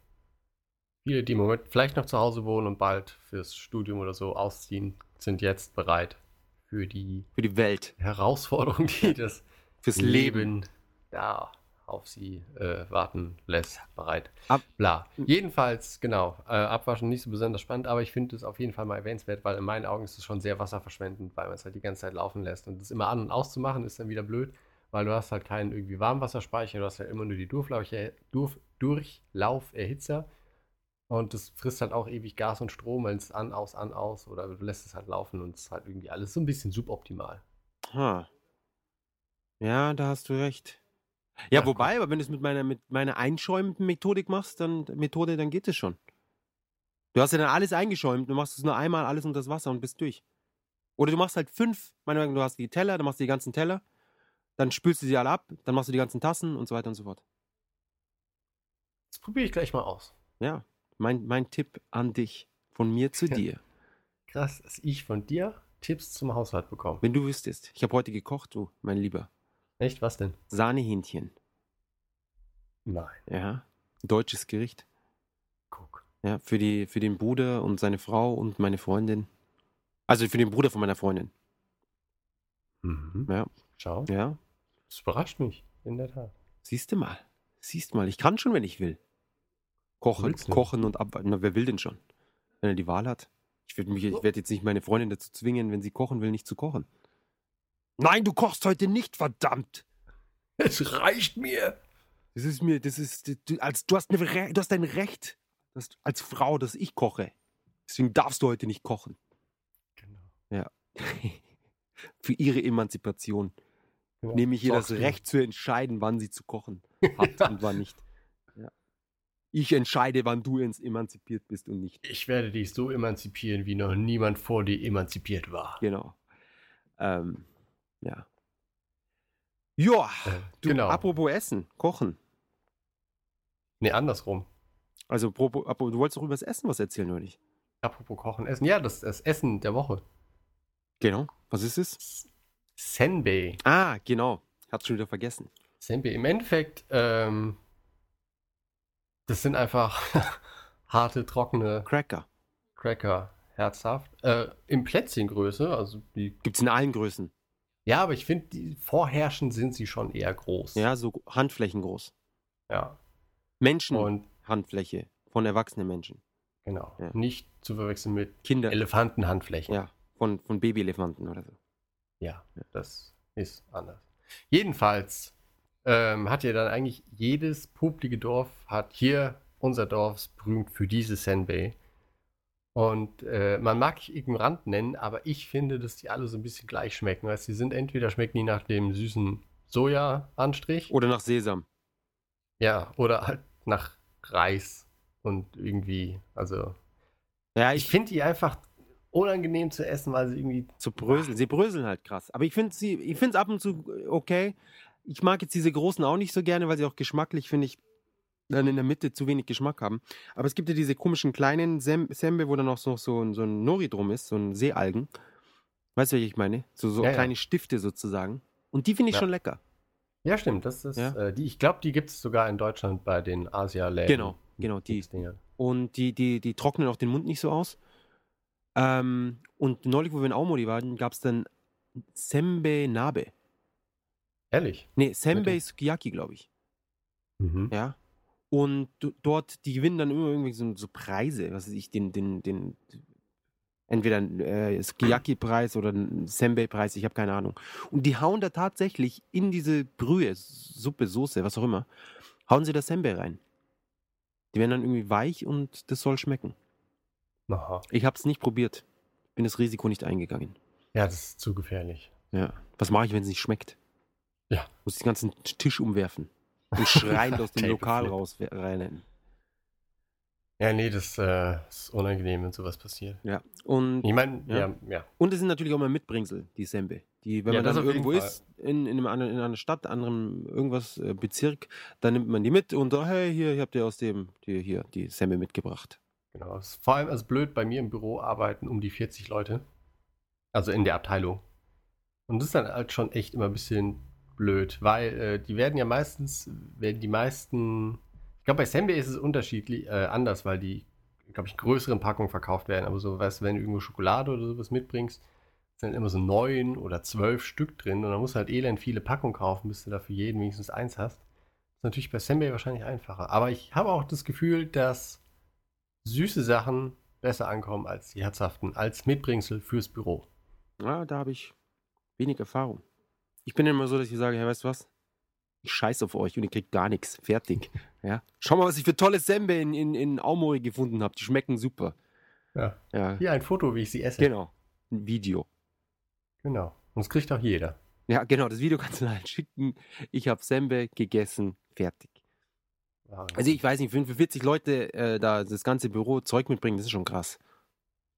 viele, die im Moment vielleicht noch zu Hause wohnen und bald fürs Studium oder so ausziehen, sind jetzt bereit für die Für die Welt, Herausforderung, die das fürs Leben. Leben da auf sie äh, warten lässt, bereit. Ab- Bla. Jedenfalls, genau, äh, abwaschen nicht so besonders spannend, aber ich finde es auf jeden Fall mal erwähnenswert, weil in meinen Augen ist es schon sehr wasserverschwendend, weil man es halt die ganze Zeit laufen lässt. Und das immer an- und auszumachen ist dann wieder blöd, weil du hast halt keinen irgendwie Warmwasserspeicher, du hast ja immer nur die Durchlaufe- Durch Durchlauferhitzer. Und das frisst halt auch ewig Gas und Strom, wenn es an, aus, an, aus oder du lässt es halt laufen und es ist halt irgendwie alles so ein bisschen suboptimal. Ha. Ja, da hast du recht. Ja, Ja, wobei, aber wenn du es mit meiner, mit meiner einschäumenden Methodik machst, dann Methode, dann geht es schon. Du hast ja dann alles eingeschäumt, du machst es nur einmal alles unter das Wasser und bist durch. Oder du machst halt fünf, meinetwegen, du hast die Teller, dann machst du die ganzen Teller, dann spülst du sie alle ab, dann machst du die ganzen Tassen und so weiter und so fort. Das probiere ich gleich mal aus. Ja, mein, mein Tipp an dich, von mir zu Ja. [laughs] dir. Krass, dass ich von dir Tipps zum Haushalt bekomme. Wenn du wüsstest, ich habe heute gekocht, du, mein Lieber. Echt, was denn? Sahnehähnchen. Nein. Ja, deutsches Gericht. Guck. Ja, für, die, für den Bruder und seine Frau und meine Freundin. Also für den Bruder von meiner Freundin. Mhm. Ja, Schau. ja. Das überrascht mich, in der Tat. Siehst du mal. Siehst mal, ich kann schon, wenn ich will. Kochen, du? kochen und abwarten. Na, wer will denn schon? Wenn er die Wahl hat. Ich werde ich werd jetzt nicht meine Freundin dazu zwingen, wenn sie kochen will, nicht zu kochen. Nein, du kochst heute nicht, verdammt! Es reicht mir. Das ist mir, das ist, du, als, du, hast, eine, du hast ein Recht dass, als Frau, dass ich koche. Deswegen darfst du heute nicht kochen. Genau. [laughs] Für ihre Emanzipation genau. nehme ich ihr das. Recht zu entscheiden, wann sie zu kochen [laughs] hat und wann nicht. Ja. Ich entscheide, wann du ins emanzipiert bist und nicht. Ich werde dich so emanzipieren, wie noch niemand vor dir emanzipiert war. Genau. Ähm, ja. Ja, Äh, du, genau. apropos Essen, Kochen. Nee, andersrum. Also, apropos, du wolltest doch über das Essen was erzählen, oder nicht? Apropos Kochen, Essen. Ja, das, das Essen der Woche. Genau. Was ist es? Senbei. Ah, genau. Hab's schon wieder vergessen. Senbei. Im Endeffekt, ähm, das sind einfach [laughs] harte, trockene Cracker. Cracker. Herzhaft. Äh, in Plätzchengröße, also die. Gibt's in allen Größen. Ja, aber ich finde, die vorherrschend sind sie schon eher groß. Ja, so Handflächen groß. Ja. Menschen Und Handfläche von erwachsenen Menschen. genau. Ja. Nicht zu verwechseln mit Kinder. Elefantenhandflächen. Ja, von, von Babyelefanten oder so. Ja, das ist anders. Jedenfalls ähm, hat ja dann eigentlich jedes publige Dorf, hat hier unser Dorf berühmt für diese Senbei. Und äh, man mag ich ignorant nennen, aber ich finde, dass die alle so ein bisschen gleich schmecken. Weißt, die sind entweder schmecken die nach dem süßen Soja-Anstrich, Oder nach Sesam. ja, oder halt nach Reis und irgendwie, also Ja, ich ich finde die einfach unangenehm zu essen, weil sie irgendwie zu bröseln. Sie bröseln halt krass. Aber ich finde sie, ich finde es ab und zu okay. Ich mag jetzt diese großen auch nicht so gerne, weil sie auch geschmacklich, finde ich, dann in der Mitte zu wenig Geschmack haben. Aber es gibt ja diese komischen kleinen Sem Sembe, wo dann auch so, so, ein- so ein Nori drum ist, so ein Seealgen. Weißt du, was ich meine? So, so Ja, ja. kleine Stifte sozusagen. Und die finde ich Ja. schon lecker. Ja, stimmt. Das ist, Ja. Äh, die, ich glaube, die gibt es sogar in Deutschland bei den Asia-Läden. Genau, genau, die. Und die, die, die trocknen auch den Mund nicht so aus. Ähm, und neulich, wo wir in Aomori waren, gab es dann Sembe Nabe. Ehrlich. Nee, Sembe? Sukiyaki, glaube ich. Mhm. Ja. Und dort, die gewinnen dann immer irgendwie so, so Preise, was weiß ich, den, den, den, entweder äh, Sukiyaki-Preis oder Senbei-Preis, ich habe keine Ahnung. Und die hauen da tatsächlich in diese Brühe, Suppe, Soße, was auch immer, hauen sie das Senbei rein. Die werden dann irgendwie weich und das soll schmecken. Aha. Ich habe es nicht probiert. Bin das Risiko nicht eingegangen. Ja, das ist zu gefährlich. Ja. Was mache ich, wenn es nicht schmeckt? Ja. Muss den ganzen Tisch umwerfen und schreiend aus dem [laughs] Lokal raus rennen. Ja, nee, das äh, ist unangenehm, wenn sowas passiert. Ja. Und Ich meine, Ja. ja. ja, Und es sind natürlich auch mal Mitbringsel, die Sembe. Die, wenn Ja, man das dann auf jeden irgendwo Fall. ist, in, in, einem anderen, in einer Stadt, anderem irgendwas äh, Bezirk, dann nimmt man die mit und so, hey, hier, hier habt ihr aus dem, die, hier, die Semmel mitgebracht. Genau. Es ist vor allem also blöd, bei mir im Büro arbeiten um die 40 Leute. Also in der Abteilung. Und das ist dann halt schon echt immer ein bisschen blöd, weil äh, die werden ja meistens, werden die meisten, ich glaube bei Sembe ist es unterschiedlich, äh, anders, weil die, glaube ich, größeren Packungen verkauft werden. Aber so, weißt du, wenn du irgendwo Schokolade oder sowas mitbringst, sind immer so neun oder zwölf Stück drin und dann musst du halt elend viele Packungen kaufen, bis du da für jeden wenigstens eins hast. Das ist natürlich bei Sembe wahrscheinlich einfacher. Aber ich habe auch das Gefühl, dass süße Sachen besser ankommen als die herzhaften, als Mitbringsel fürs Büro. Ja, da habe ich wenig Erfahrung. Ich bin immer so, dass ich sage, hey, weißt du was? Ich scheiß auf euch und ihr kriegt gar nichts. Fertig. Ja. Schau mal, was ich für tolle Sembe in, in, in Aomori gefunden habe. Die schmecken super. Ja. Ja, Hier ein Foto, wie ich sie esse. genau. Ein Video. Genau. Und das kriegt auch jeder. Ja, genau, das Video kannst du halt [laughs] schicken. Ich habe Sembe gegessen. Fertig. Also ich weiß nicht, für 40 Leute äh, da das ganze Büro Zeug mitbringen, das ist schon krass.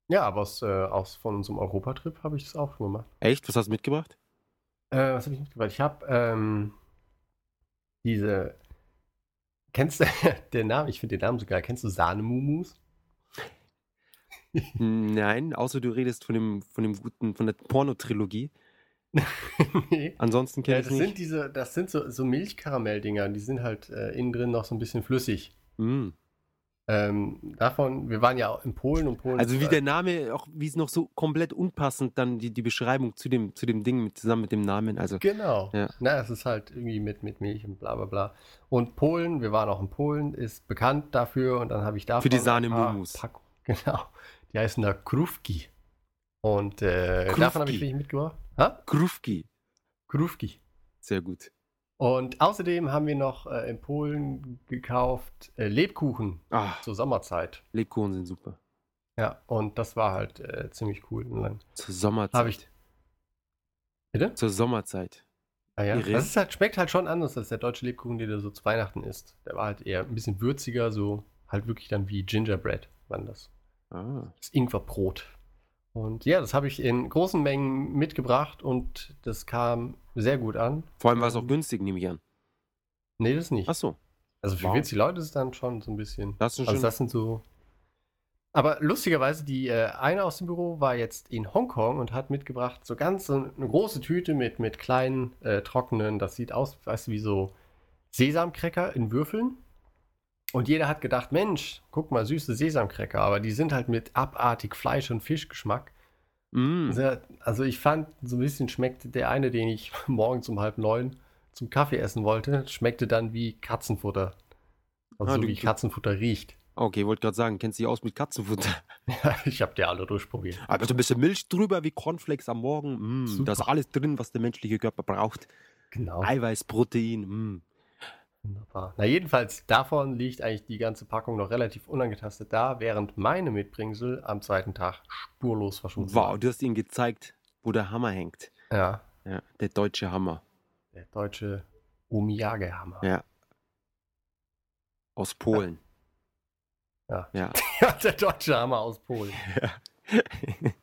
ja, aber aus, äh, aus von unserem Europatrip habe ich das auch schon gemacht. Echt? Was hast du mitgebracht? Äh, was habe ich mitgebracht? Ich habe ähm, diese. Kennst du [laughs] den Namen? Ich finde den Namen so geil. Kennst du Sahnemumus? [laughs] Nein, außer du redest von dem, von dem guten, von der Pornotrilogie. [laughs] nee. Ansonsten Ja, kenne das ich sind nicht. diese, das sind so, so Milchkaramell-Dinger, die sind halt äh, innen drin noch so ein bisschen flüssig. Mm. Ähm, davon, wir waren ja auch in Polen und Polen. Also wie halt- der Name, auch wie es noch so komplett unpassend dann die, die Beschreibung zu dem, zu dem Ding mit, zusammen mit dem Namen. Also Genau. Ja. Na, es ist halt irgendwie mit, mit Milch und bla bla bla. Und Polen, wir waren auch in Polen, ist bekannt dafür und dann habe ich davon Für die Sahne-Mumus. Pack- [laughs] Genau. Die heißen da Krufki. Und äh, davon habe ich welche mitgebracht. Ha? Krufki. Krufki. Sehr gut. Und außerdem haben wir noch äh, in Polen gekauft äh, Lebkuchen Ah, zur Sommerzeit. Lebkuchen sind super. Ja, und das war halt äh, ziemlich cool. Und dann Zur Sommerzeit. habe ich. Bitte? Zur Sommerzeit. Ah ja. Das ist halt, schmeckt halt schon anders als der deutsche Lebkuchen, den du so zu Weihnachten isst. Der war halt eher ein bisschen würziger, so halt wirklich dann wie Gingerbread, war das. Ah. Das Ingwerbrot. Und ja, das habe ich in großen Mengen mitgebracht und das kam sehr gut an. Vor allem war es auch günstig, nehme ich an. Nee, das nicht. Ach so. Also für wow. 40 Leute ist es dann schon so ein bisschen. Das ist ein Also das sind so. Aber lustigerweise, die äh, eine aus dem Büro war jetzt in Hongkong und hat mitgebracht so ganz so eine große Tüte mit, mit kleinen, äh, trockenen, das sieht aus, weißt du, wie so Sesamcracker in Würfeln. Und jeder hat gedacht, Mensch, guck mal, süße Sesamcracker, aber die sind halt mit abartig Fleisch- und Fischgeschmack. Mm. Also ich fand, so ein bisschen schmeckte der eine, den ich [laughs] morgens um halb neun zum Kaffee essen wollte, schmeckte dann wie Katzenfutter. Also Ah, so du- wie Katzenfutter riecht. Okay, wollte gerade sagen, kennst du dich aus mit Katzenfutter? [laughs] [laughs] ich habe die alle durchprobiert. Aber so ein bisschen Milch drüber wie Cornflakes am Morgen. Mm, da ist alles drin, was der menschliche Körper braucht. Genau. Eiweiß, Protein. Mm. Wunderbar. Na, jedenfalls, davon liegt eigentlich die ganze Packung noch relativ unangetastet da, während meine Mitbringsel am zweiten Tag spurlos verschwunden Wow, waren. du hast ihnen gezeigt, wo der Hammer hängt. Ja, Ja, der deutsche Hammer. der deutsche Omiyage-Hammer. Ja. Aus Polen. Ja. Ja. [laughs] Ja, der deutsche Hammer aus Polen. [laughs]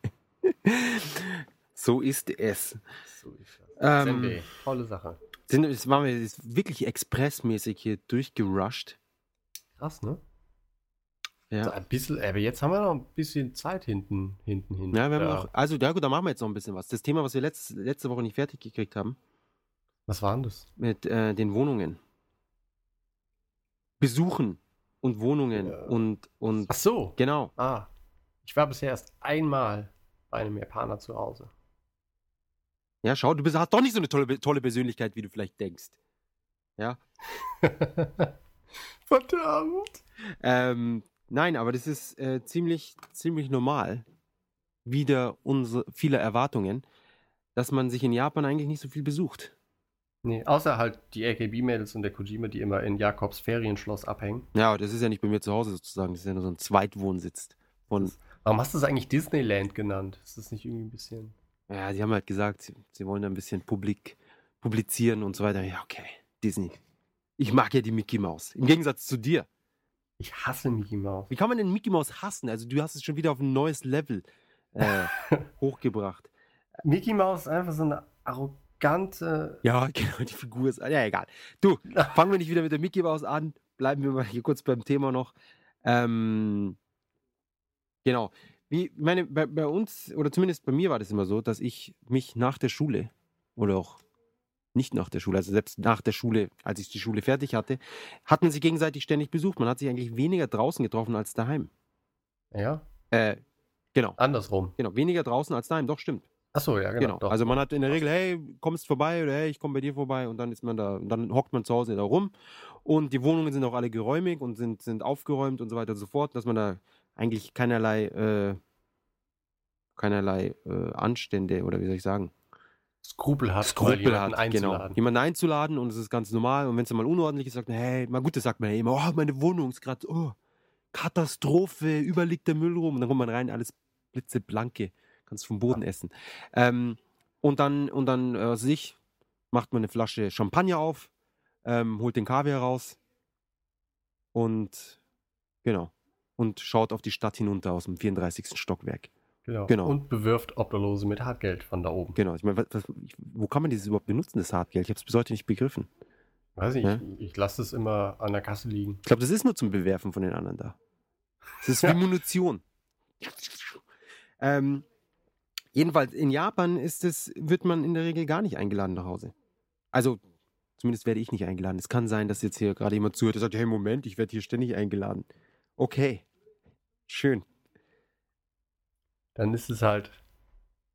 so ist es. So ist das. Ähm, Senbei, tolle Sache. Sind, es waren wir jetzt wirklich expressmäßig hier durchgerusht. Krass, ne? Ja. So ein bisschen, aber jetzt haben wir noch ein bisschen Zeit hinten, hinten hin. Ja, wir haben noch, also ja gut, da machen wir jetzt noch ein bisschen was. Das Thema, was wir letzte, letzte Woche nicht fertig gekriegt haben, Was war denn das? mit äh, den Wohnungen. Besuchen und Wohnungen Ja. und, und Ach so. genau. Ah. Ich war bisher erst einmal bei einem Japaner zu Hause. Ja, schau, du bist, hast doch nicht so eine tolle, tolle Persönlichkeit, wie du vielleicht denkst. Ja. [laughs] Verdammt. Ähm, nein, aber das ist äh, ziemlich, ziemlich normal. Wieder unsere viele Erwartungen, dass man sich in Japan eigentlich nicht so viel besucht. Nee, außer halt die AKB-Mädels und der Kojima, die immer in Jakobs Ferienschloss abhängen. Ja, das ist ja nicht bei mir zu Hause sozusagen. Das ist ja nur so ein Zweitwohnsitz von. Warum hast du es eigentlich Disneyland genannt? Ist das nicht irgendwie ein bisschen. Ja, sie haben halt gesagt, sie, sie wollen ein bisschen publik, publizieren und so weiter. Ja, okay, Disney. Ich mag ja die Mickey Mouse. Im Gegensatz zu dir. Ich hasse Mickey Mouse. Wie kann man denn Mickey Mouse hassen? Also du hast es schon wieder auf ein neues Level äh, [laughs] hochgebracht. Mickey Mouse ist einfach so eine arrogante. Ja, [laughs] genau, die Figur ist. Ja, egal. Du, [laughs] fangen wir nicht wieder mit der Mickey Mouse an. Bleiben wir mal hier kurz beim Thema noch. Ähm, genau. Wie, meine, bei, bei uns, oder zumindest bei mir war das immer so, dass ich mich nach der Schule oder auch nicht nach der Schule, also selbst nach der Schule, als ich die Schule fertig hatte, hat man sich gegenseitig ständig besucht. Man hat sich eigentlich weniger draußen getroffen als daheim. Ja, Äh, genau, andersrum. genau, weniger draußen als daheim, doch stimmt. Achso, ja, genau. Genau. Also man hat in der Regel, hey, kommst vorbei oder hey, ich komme bei dir vorbei und dann ist man da, und dann hockt man zu Hause da rum und die Wohnungen sind auch alle geräumig und sind, sind aufgeräumt und so weiter und so fort, dass man da eigentlich keinerlei, äh, keinerlei äh, Anstände oder wie soll ich sagen, Skrupel hat, Skrupel mal hat, jemanden genau. einzuladen. Jemanden einzuladen und es ist ganz normal und wenn es mal unordentlich ist, sagt man, hey, mal gut, das sagt man ja immer, oh, meine Wohnung ist gerade, oh, Katastrophe, überall liegt der Müll rum und dann kommt man rein, alles blitzeblanke, kannst vom Boden essen. Ähm, und dann, und dann, äh, sich, macht man eine Flasche Champagner auf, ähm, holt den Kaviar raus und, genau, und schaut auf die Stadt hinunter aus dem 34. Stockwerk. Genau. Genau. Und bewirft Obdachlose mit Hartgeld von da oben. Genau, ich meine, was, wo kann man dieses überhaupt benutzen, das Hartgeld? Ich habe es bis heute nicht begriffen. Weiß nicht, Ja. ich, ich lasse es immer an der Kasse liegen. Ich glaube, das ist nur zum Bewerfen von den anderen da. Das ist wie. [laughs] Munition. Ähm, jedenfalls, in Japan ist es, wird man in der Regel gar nicht eingeladen nach Hause. Also, zumindest werde ich nicht eingeladen. Es kann sein, dass jetzt hier gerade jemand zuhört und sagt, hey, Moment, ich werde hier ständig eingeladen. Okay. Schön. Dann ist es halt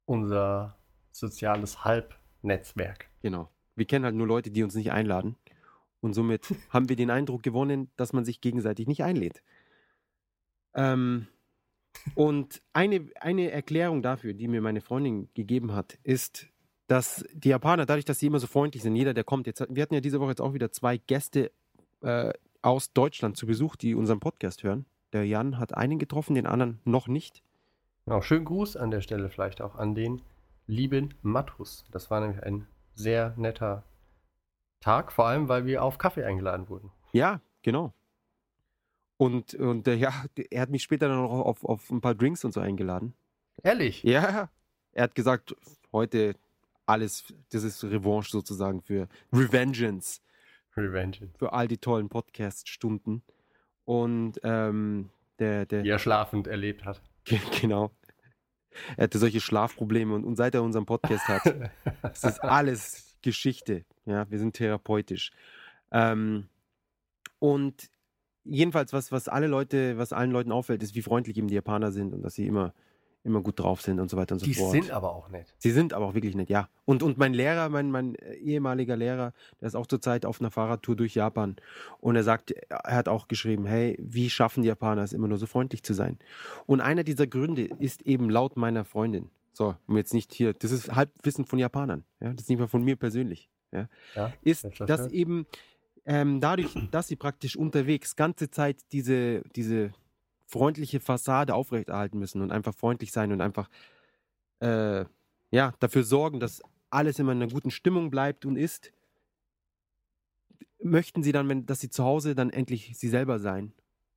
unser soziales Halbnetzwerk. Genau. Wir kennen halt nur Leute, die uns nicht einladen. Und somit [laughs] haben wir den Eindruck gewonnen, dass man sich gegenseitig nicht einlädt. Ähm, und eine, eine Erklärung dafür, die mir meine Freundin gegeben hat, ist, dass die Japaner, dadurch, dass sie immer so freundlich sind, jeder, der kommt, jetzt, wir hatten ja diese Woche jetzt auch wieder zwei Gäste äh, aus Deutschland zu Besuch, die unseren Podcast hören. Der Jan hat einen getroffen, den anderen noch nicht. Genau, schönen Gruß an der Stelle vielleicht auch an den lieben Matus. Das war nämlich ein sehr netter Tag, vor allem, weil wir auf Kaffee eingeladen wurden. Ja, genau. Und, und äh, ja, er hat mich später dann noch auf, auf ein paar Drinks und so eingeladen. Ehrlich? Ja, er hat gesagt, heute alles, das ist Revanche sozusagen für Revengeance, Revenge. für all die tollen Podcast-Stunden. Und ähm, der, der, Die er schlafend erlebt hat. [laughs] genau. Er hatte solche Schlafprobleme und, und seit er unseren Podcast hat, [laughs] es ist alles Geschichte. Ja, wir sind therapeutisch. Ähm, und jedenfalls, was, was alle Leute, was allen Leuten auffällt, ist, wie freundlich eben die Japaner sind und dass sie immer, immer gut drauf sind und so weiter und so Die fort. sind aber auch nett. Sie sind aber auch wirklich nett, ja. Und, und mein Lehrer, mein, mein äh, ehemaliger Lehrer, der ist auch zurzeit auf einer Fahrradtour durch Japan. Und er sagt, er hat auch geschrieben, hey, wie schaffen die Japaner es immer nur so freundlich zu sein? Und einer dieser Gründe ist eben laut meiner Freundin, so, um jetzt nicht hier, das ist Halbwissen von Japanern, ja, das ist nicht mal von mir persönlich, ja, Ja, ist, das dass eben ähm, dadurch, dass sie praktisch unterwegs ganze Zeit diese, diese freundliche Fassade aufrechterhalten müssen und einfach freundlich sein und einfach äh, ja, dafür sorgen, dass alles immer in einer guten Stimmung bleibt und ist, möchten sie dann, wenn, dass sie zu Hause dann endlich sie selber sein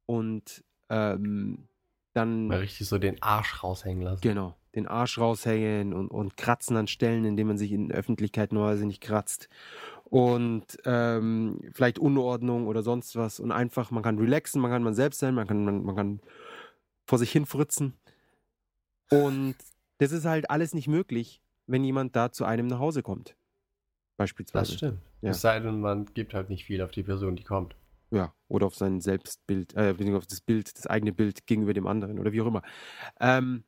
und ähm, dann Mal richtig so den Arsch raushängen lassen. Genau, den Arsch raushängen und, und kratzen an Stellen, in denen man sich in der Öffentlichkeit normalerweise nicht kratzt. Und ähm, vielleicht Unordnung oder sonst was. Und einfach, man kann relaxen, man kann man selbst sein, man kann, man, man kann vor sich hin fritzen. Und das ist halt alles nicht möglich, wenn jemand da zu einem nach Hause kommt. Beispielsweise. Das stimmt. Ja. Es sei denn, man gibt halt nicht viel auf die Person, die kommt. Ja, oder auf sein Selbstbild, äh, auf das Bild, das eigene Bild gegenüber dem anderen oder wie auch immer. Ähm,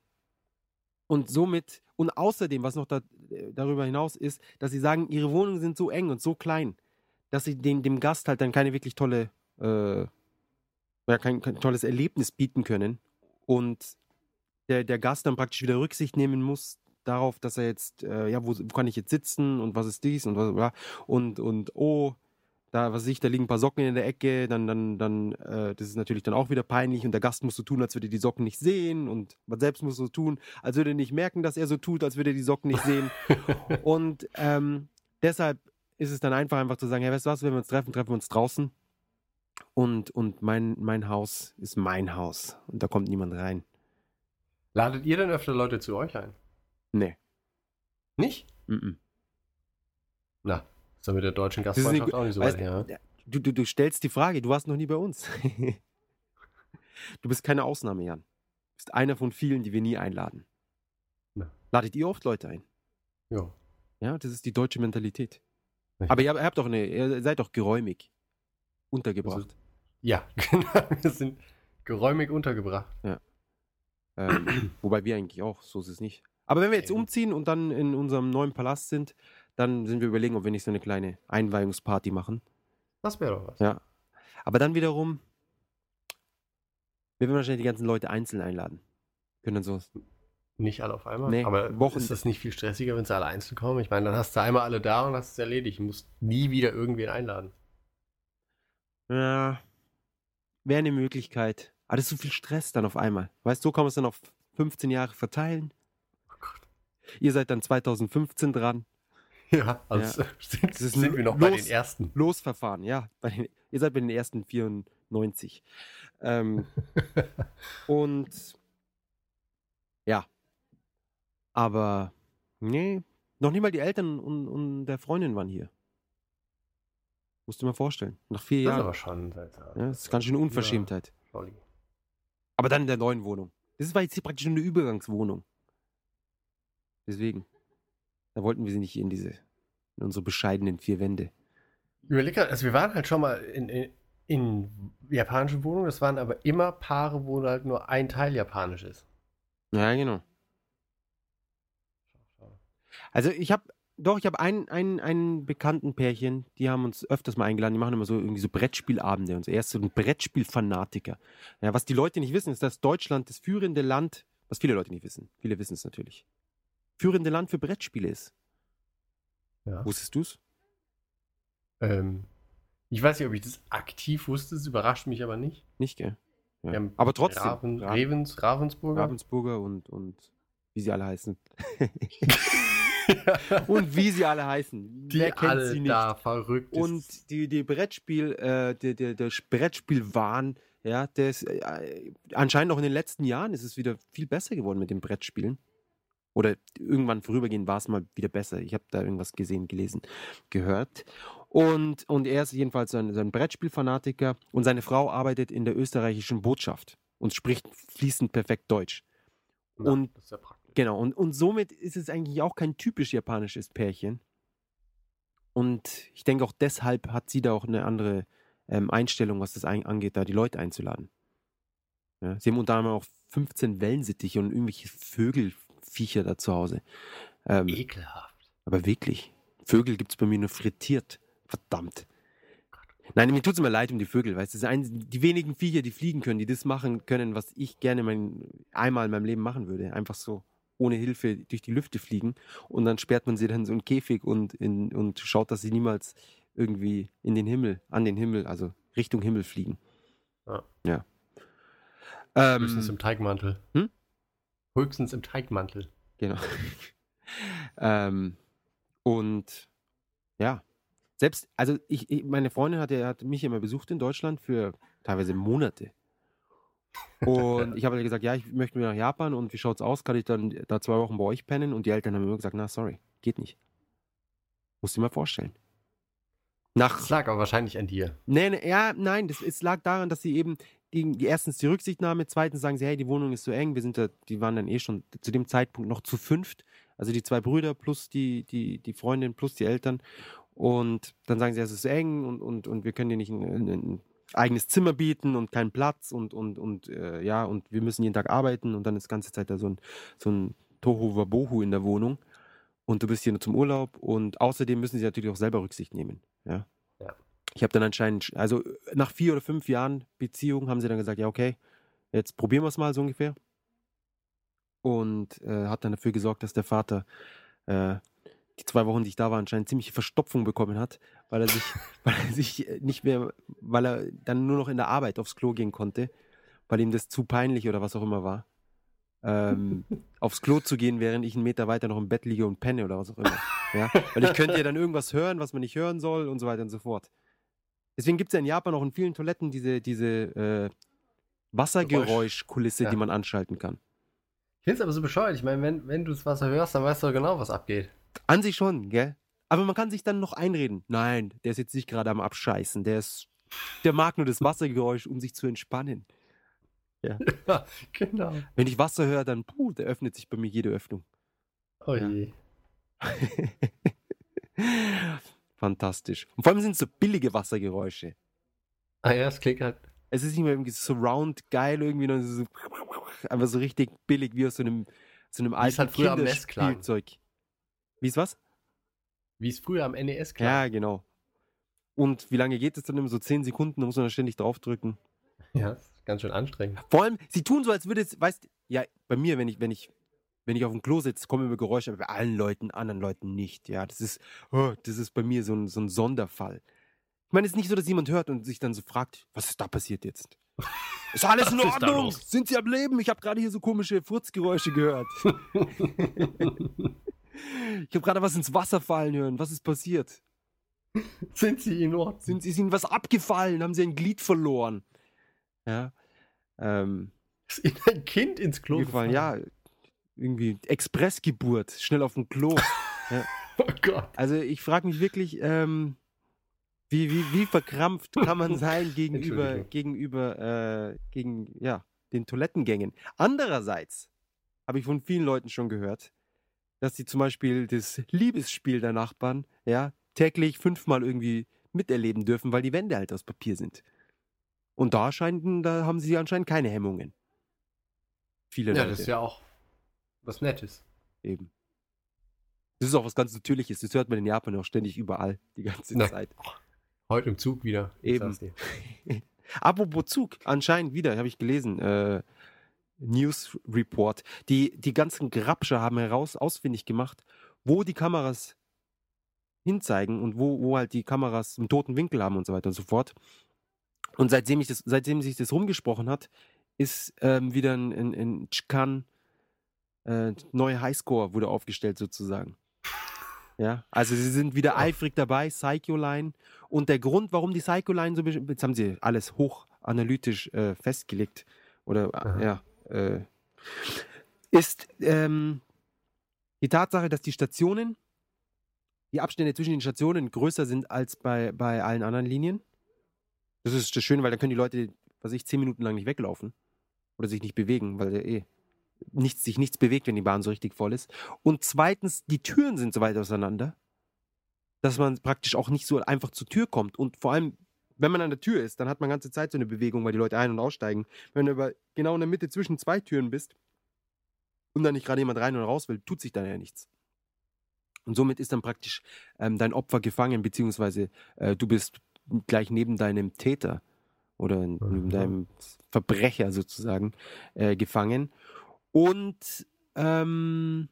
und somit, und außerdem, was noch da, äh, darüber hinaus ist, dass sie sagen, ihre Wohnungen sind so eng und so klein, dass sie den, dem Gast halt dann keine wirklich tolle, äh, ja, kein, kein tolles Erlebnis bieten können. Und der, der Gast dann praktisch wieder Rücksicht nehmen muss darauf, dass er jetzt, äh, ja, wo, wo kann ich jetzt sitzen und was ist dies und was, bla. und, und oh, da, was weiß ich, da liegen ein paar Socken in der Ecke, dann, dann, dann, äh, das ist natürlich dann auch wieder peinlich und der Gast muss so tun, als würde er die Socken nicht sehen und man selbst muss so tun, als würde er nicht merken, dass er so tut, als würde er die Socken nicht sehen. [laughs] und ähm, deshalb ist es dann einfach, einfach zu sagen, ja, weißt du was, wenn wir uns treffen, treffen wir uns draußen und, und mein, mein Haus ist mein Haus und da kommt niemand rein. Ladet ihr denn öfter Leute zu euch ein? Nee, Nicht? mm -mm. Na, ist ja mit der deutschen Gastfreundschaft nicht- auch nicht so weißt- weit her. Du, du, du stellst die Frage, du warst noch nie bei uns. du bist keine Ausnahme, Jan. Du bist einer von vielen, die wir nie einladen. Ja. Ladet ihr oft Leute ein? Ja. Ja, das ist die deutsche Mentalität. Richtig. Aber ihr habt, doch eine, ihr seid doch geräumig untergebracht. Ja, [laughs] genau. Wir sind geräumig untergebracht. Ähm, wobei wir eigentlich auch, so ist es nicht. Aber wenn wir jetzt umziehen und dann in unserem neuen Palast sind, dann sind wir überlegen, ob wir nicht so eine kleine Einweihungsparty machen. Das wäre doch was. Ja. Aber dann wiederum, wir werden wahrscheinlich die ganzen Leute einzeln einladen. Können dann so. Nicht alle auf einmal. Nee, aber Wochen- ist das nicht viel stressiger, wenn sie alle einzeln kommen? Ich meine, dann hast du einmal alle da und hast es erledigt. Du musst nie wieder irgendwen einladen. Ja. Wäre eine Möglichkeit. Aber das ist so viel Stress dann auf einmal. Weißt du, so kann man es dann auf 15 Jahre verteilen. Oh Gott. Ihr seid dann 2015 dran. [laughs] Ja, also [laughs] sind, Das ist sind wir noch bei los. den ersten. Losverfahren, ja. Bei den, ihr seid bei den ersten 94. Ähm, [laughs] und ja. Aber nee, noch nicht mal die Eltern und, und der Freundin waren hier. Musst du dir mal vorstellen. Nach vier Das ist Jahren. aber schon. Ja, das ist ganz schön eine Unverschämtheit. Olli. Aber dann in der neuen Wohnung. Das war jetzt hier praktisch eine Übergangswohnung. Deswegen. Da wollten wir sie nicht in diese, in unsere bescheidenen vier Wände. Überleg grad, also wir waren halt schon mal in, in, in japanischen Wohnungen, das waren aber immer Paare, wo halt nur ein Teil japanisch ist. Ja, genau. Also ich habe, doch, ich habe einen, einen, einen bekannten Pärchen, die haben uns öfters mal eingeladen, die machen immer so irgendwie so Brettspielabende und so. Er ist so ein Brettspielfanatiker. Ja, was die Leute nicht wissen, ist, dass Deutschland das führende Land, was viele Leute nicht wissen, viele wissen es natürlich, führende Land für Brettspiele ist. Ja. Wusstest du's? Ähm, ich weiß nicht, ob ich das aktiv wusste, es überrascht mich aber nicht. Nicht, gell? Ja. Aber trotzdem. Raven, Ra- Ravens, Ravensburger. Ravensburger und, und wie sie alle heißen. [laughs] und wie sie alle heißen. die Wer kennt alle sie nicht? da verrückt. Und die, die Brettspiel, äh, der, der, der Brettspielwahn, ja, der ist äh, anscheinend auch in den letzten Jahren ist es wieder viel besser geworden mit den Brettspielen. Oder irgendwann vorübergehend war es mal wieder besser. Ich habe da irgendwas gesehen, gelesen, gehört. Und, und er ist jedenfalls so ein, so ein Brettspielfanatiker und seine Frau arbeitet in der österreichischen Botschaft und spricht fließend perfekt Deutsch. Na, und- das ist ja praktisch. Genau, und, und somit ist es eigentlich auch kein typisch japanisches Pärchen. Und ich denke auch deshalb hat sie da auch eine andere ähm, Einstellung, was das ein, angeht, da die Leute einzuladen. Ja, sie haben unter anderem auch 15 Wellensittiche und irgendwelche Vögelviecher da zu Hause. Ähm, Ekelhaft. aber wirklich, Vögel gibt es bei mir nur frittiert. Verdammt. Nein, mir tut es immer leid um die Vögel, weißt du, die wenigen Viecher, die fliegen können, die das machen können, was ich gerne mein, einmal in meinem Leben machen würde. Einfach so ohne Hilfe durch die Lüfte fliegen und dann sperrt man sie dann in so einen Käfig und, in, und schaut, dass sie niemals irgendwie in den Himmel, an den Himmel, also Richtung Himmel fliegen. Ja. Ja. Ähm, Höchstens im Teigmantel. Hm? Höchstens im Teigmantel. Genau. [laughs] ähm, und ja, selbst, also ich, ich meine Freundin hat, hat mich immer besucht in Deutschland für teilweise Monate. Und [laughs] ich habe ihr gesagt, ja, ich möchte wieder nach Japan und wie schaut's aus? Kann ich dann da zwei Wochen bei euch pennen? Und die Eltern haben immer gesagt, na sorry, geht nicht. Musst du dir mal vorstellen. Nach Das lag aber wahrscheinlich an dir. Nee, nee, ja, nein, das, es lag daran, dass sie eben die, die erstens die Rücksichtnahme, zweitens sagen sie, hey, die Wohnung ist so eng, wir sind da, die waren dann eh schon zu dem Zeitpunkt noch zu fünft, also die zwei Brüder plus die, die, die Freundin plus die Eltern und dann sagen sie, es ist eng und, und, und wir können dir nicht ein, ein, eigenes Zimmer bieten und keinen Platz und, und, und äh, ja, und wir müssen jeden Tag arbeiten und dann ist die ganze Zeit da so ein, so ein Tohu Wabohu in der Wohnung und du bist hier nur zum Urlaub und außerdem müssen sie natürlich auch selber Rücksicht nehmen, ja. Ich habe dann anscheinend, also nach vier oder fünf Jahren Beziehung haben sie dann gesagt, ja okay, jetzt probieren wir es mal so ungefähr. Und äh, hat dann dafür gesorgt, dass der Vater äh, die zwei Wochen, die ich da war, anscheinend ziemliche Verstopfung bekommen hat, weil er sich, [laughs] weil er sich äh, nicht mehr, weil er dann nur noch in der Arbeit aufs Klo gehen konnte, weil ihm das zu peinlich oder was auch immer war. Ähm, [laughs] aufs Klo zu gehen, während ich einen Meter weiter noch im Bett liege und penne oder was auch immer. Ja? Weil ich könnte ja dann irgendwas hören, was man nicht hören soll und so weiter und so fort. Deswegen gibt es ja in Japan auch in vielen Toiletten diese, diese äh, Wassergeräuschkulisse, Ja. die man anschalten kann. Ich finde es aber so bescheuert. Ich meine, wenn, wenn du das Wasser hörst, dann weißt du genau, was abgeht. An sich schon, gell? Aber man kann sich dann noch einreden. Nein, der ist jetzt nicht gerade am Abscheißen. Der ist, der mag nur das [laughs] Wassergeräusch, um sich zu entspannen. Ja, genau. Wenn ich Wasser höre, dann, puh, da öffnet sich bei mir jede Öffnung. Oh je. [laughs] Fantastisch. Und vor allem sind es so billige Wassergeräusche. Ah ja, es klingt halt. Es ist nicht mehr irgendwie so round geil irgendwie, sondern so, [laughs] einfach so richtig billig wie aus so einem, so einem es alten halt. Kinderspielzeug. Wie ist was? Wie es früher am NES klang. Ja, genau. Und wie lange geht es dann immer? So 10 Sekunden, da muss man dann ständig draufdrücken. Ja, ganz schön anstrengend. Vor allem, sie tun so, als würde es, weißt ja, bei mir, wenn ich, wenn ich, wenn ich auf dem Klo sitze, kommen immer Geräusche, aber bei allen Leuten, anderen Leuten nicht. Ja, das ist, oh, das ist bei mir so ein, so ein Sonderfall. Ich meine, es ist nicht so, dass jemand hört und sich dann so fragt, was ist da passiert jetzt? [laughs] Ist alles in Was Ordnung? Sind Sie am Leben? Ich habe gerade hier so komische Furzgeräusche gehört. [laughs] ich habe gerade was ins Wasser fallen hören. Was ist passiert? Sind sie in Ordnung? Sind, ist Ihnen was abgefallen? Haben Sie ein Glied verloren? Ja. Ähm, Ist ihnen ein Kind ins Klo gefallen. Ja, irgendwie Expressgeburt, schnell auf dem Klo. [laughs] Oh Gott. Also ich frage mich wirklich, ähm, wie, wie, wie verkrampft kann man sein [laughs] gegenüber, gegenüber äh, gegen, ja, den Toilettengängen. Andererseits habe ich von vielen Leuten schon gehört, dass sie zum Beispiel das Liebesspiel der Nachbarn ja, täglich fünfmal irgendwie miterleben dürfen, weil die Wände halt aus Papier sind. Und da scheinen, da haben sie anscheinend keine Hemmungen. Viele Ja, Leute das ist ja auch was Nettes. eben. Das ist auch was ganz Natürliches. Das hört man in Japan auch ständig überall, die ganze Na, Zeit. Heute im Zug wieder. Eben. [laughs] Apropos Zug, anscheinend wieder, habe ich gelesen, äh, News Report. Die, die ganzen Grabscher haben heraus ausfindig gemacht, wo die Kameras hinzeigen und wo, wo halt die Kameras einen toten Winkel haben und so weiter und so fort. Und seitdem, ich das, seitdem sich das rumgesprochen hat, ist ähm, wieder ein, ein, ein Chikan äh, neue Highscore wurde aufgestellt sozusagen. Ja, also sie sind wieder Ja. eifrig dabei, Psycho Line. Und der Grund, warum die Psycho Line so, jetzt haben sie alles hoch analytisch äh, festgelegt oder äh, Aha. ja, äh, ist ähm, die Tatsache, dass die Stationen, die Abstände zwischen den Stationen größer sind als bei, bei allen anderen Linien. Das ist das Schöne, weil da können die Leute, was ich, zehn Minuten lang nicht weglaufen oder sich nicht bewegen, weil der eh nichts, sich nichts bewegt, wenn die Bahn so richtig voll ist. Und zweitens, die Türen sind so weit auseinander, dass man praktisch auch nicht so einfach zur Tür kommt. Und vor allem, wenn man an der Tür ist, dann hat man ganze Zeit so eine Bewegung, weil die Leute ein- und aussteigen. Wenn du aber genau in der Mitte zwischen zwei Türen bist und dann nicht gerade jemand rein und raus will, tut sich da ja nichts. Und somit ist dann praktisch ähm, dein Opfer gefangen, beziehungsweise äh, du bist gleich neben deinem Täter oder neben Mhm. deinem Verbrecher sozusagen äh, gefangen. Und ähm,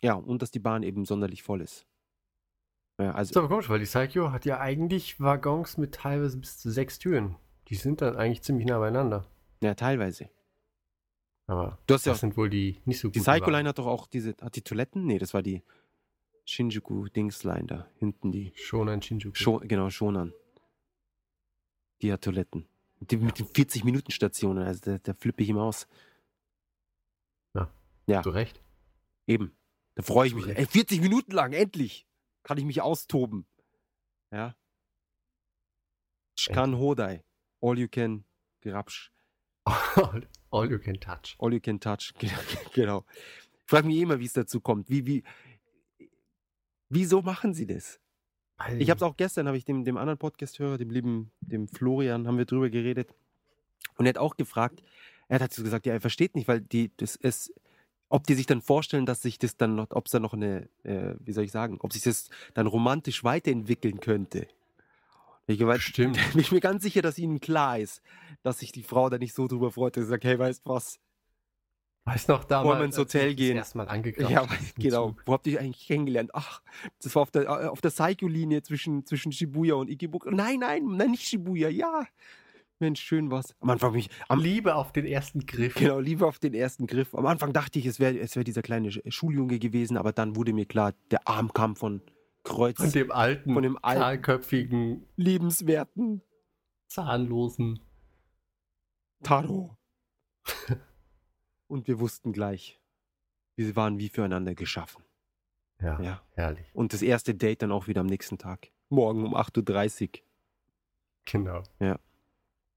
ja, und dass die Bahn eben sonderlich voll ist. Ja, Das also ist aber komisch, weil die Psycho hat ja eigentlich Waggons mit teilweise bis zu sechs Türen. Die sind dann eigentlich ziemlich nah beieinander. ja, teilweise. Aber Du hast ja das sind wohl die nicht so Die guten Psycho Line hat doch auch diese, hat die Toiletten? Nee, das war die Shinjuku Dings Line da, hinten die. Shonan Shinjuku. Schon, genau, Shonan. Die hat Toiletten. Die, mit den 40-Minuten-Stationen, also da, da flippe ich ihm aus. Ja. Zu Recht. Eben. Da freue ich mich. Ey, 40 Minuten lang, endlich! Kann ich mich austoben. Ja. Shkan Hodai. All you can grabsch. [laughs] All you can touch. All you can touch. [laughs] genau. Ich frage mich immer, wie es dazu kommt. Wie, wie, wieso machen sie das? Ich habe es auch gestern, habe ich dem, dem anderen Podcast-Hörer, dem lieben, dem Florian, haben wir drüber geredet. Und er hat auch gefragt, er hat so gesagt, ja, er versteht nicht, weil die, das ist, ob die sich dann vorstellen, dass sich das dann noch, ob es da noch eine, äh, wie soll ich sagen, ob sich das dann romantisch weiterentwickeln könnte. Ich weiß, Stimmt. [laughs] bin ich mir ganz sicher, dass ihnen klar ist, dass sich die Frau da nicht so drüber freut, dass sie sagt, hey, weißt du was? Weiß noch damals. wir ins Hotel gehen. Das erste Mal angekramt Ja, [laughs] genau. Zug. Wo habt ihr euch eigentlich kennengelernt? Ach, das war auf der, äh, auf der Psycho-Linie zwischen, zwischen Shibuya und Ikibuka. Nein, nein, nein, nicht Shibuya, ja. Mensch, schön was. Am Anfang mich, am, Liebe auf den ersten Griff. genau, lieber auf den ersten Griff. Am Anfang dachte ich, es wäre es wär dieser kleine Sch- Schuljunge gewesen, aber dann wurde mir klar, der Arm kam von Kreuz, Von dem alten, Von dem alten- kahlköpfigen, liebenswerten zahnlosen. Taro. [laughs] Und wir wussten gleich, wir waren wie füreinander geschaffen. Ja, Ja. herrlich. Und das erste Date dann auch wieder am nächsten Tag. Morgen um 8.30 Uhr. Genau. Ja.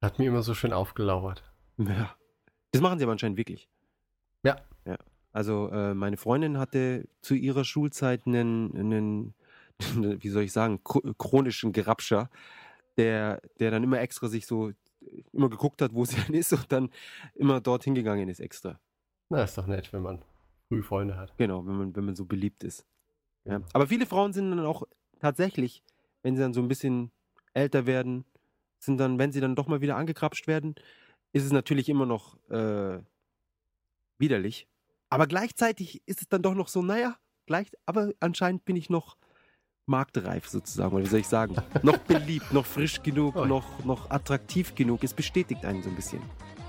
Hat mir immer so schön aufgelauert. Ja. Das machen sie aber anscheinend wirklich. Ja. Ja. Also äh, meine Freundin hatte zu ihrer Schulzeit einen, einen [laughs] wie soll ich sagen, chro- chronischen Gerapscher, der, der dann immer extra sich so, immer geguckt hat, wo sie [laughs] dann ist und dann immer dorthin gegangen ist extra. Na, ist doch nett, wenn man früh Freunde hat. Genau, wenn man, wenn man so beliebt ist. Ja. Genau. Aber viele Frauen sind dann auch tatsächlich, wenn sie dann so ein bisschen älter werden, sind dann, wenn sie dann doch mal wieder angekrapscht werden, ist es natürlich immer noch äh, widerlich. Aber gleichzeitig ist es dann doch noch so, naja, gleich, aber anscheinend bin ich noch marktreif sozusagen, oder wie soll ich sagen? noch beliebt, noch frisch genug, noch, noch attraktiv genug. Es bestätigt einen so ein bisschen.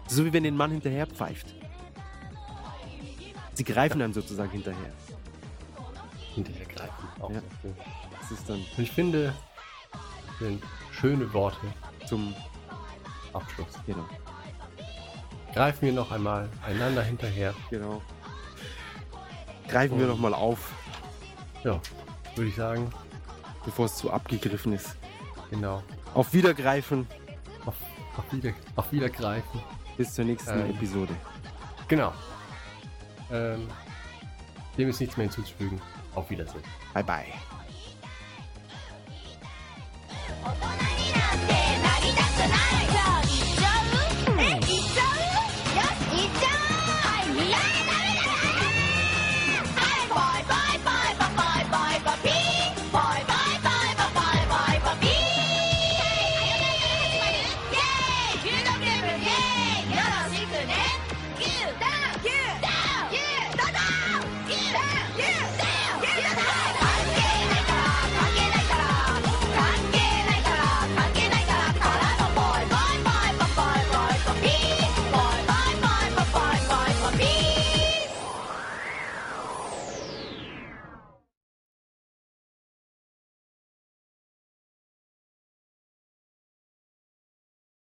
So wie wenn den Mann hinterher pfeift. Sie greifen einem sozusagen hinterher. Hinterher greifen. Auch Ja. Das ist dann ich finde, das sind schöne Worte zum, Abschluss. genau, Greifen wir noch einmal einander hinterher. genau. Greifen wir Und- nochmal auf, Ja, würde ich sagen, bevor es zu abgegriffen ist. genau. Auf Wiedergreifen. Auf, auf, wieder, auf Wiedergreifen. Bis zur nächsten Ähm. Episode. Genau. Ähm, dem ist nichts mehr hinzuzufügen. Auf Wiedersehen. Bye bye.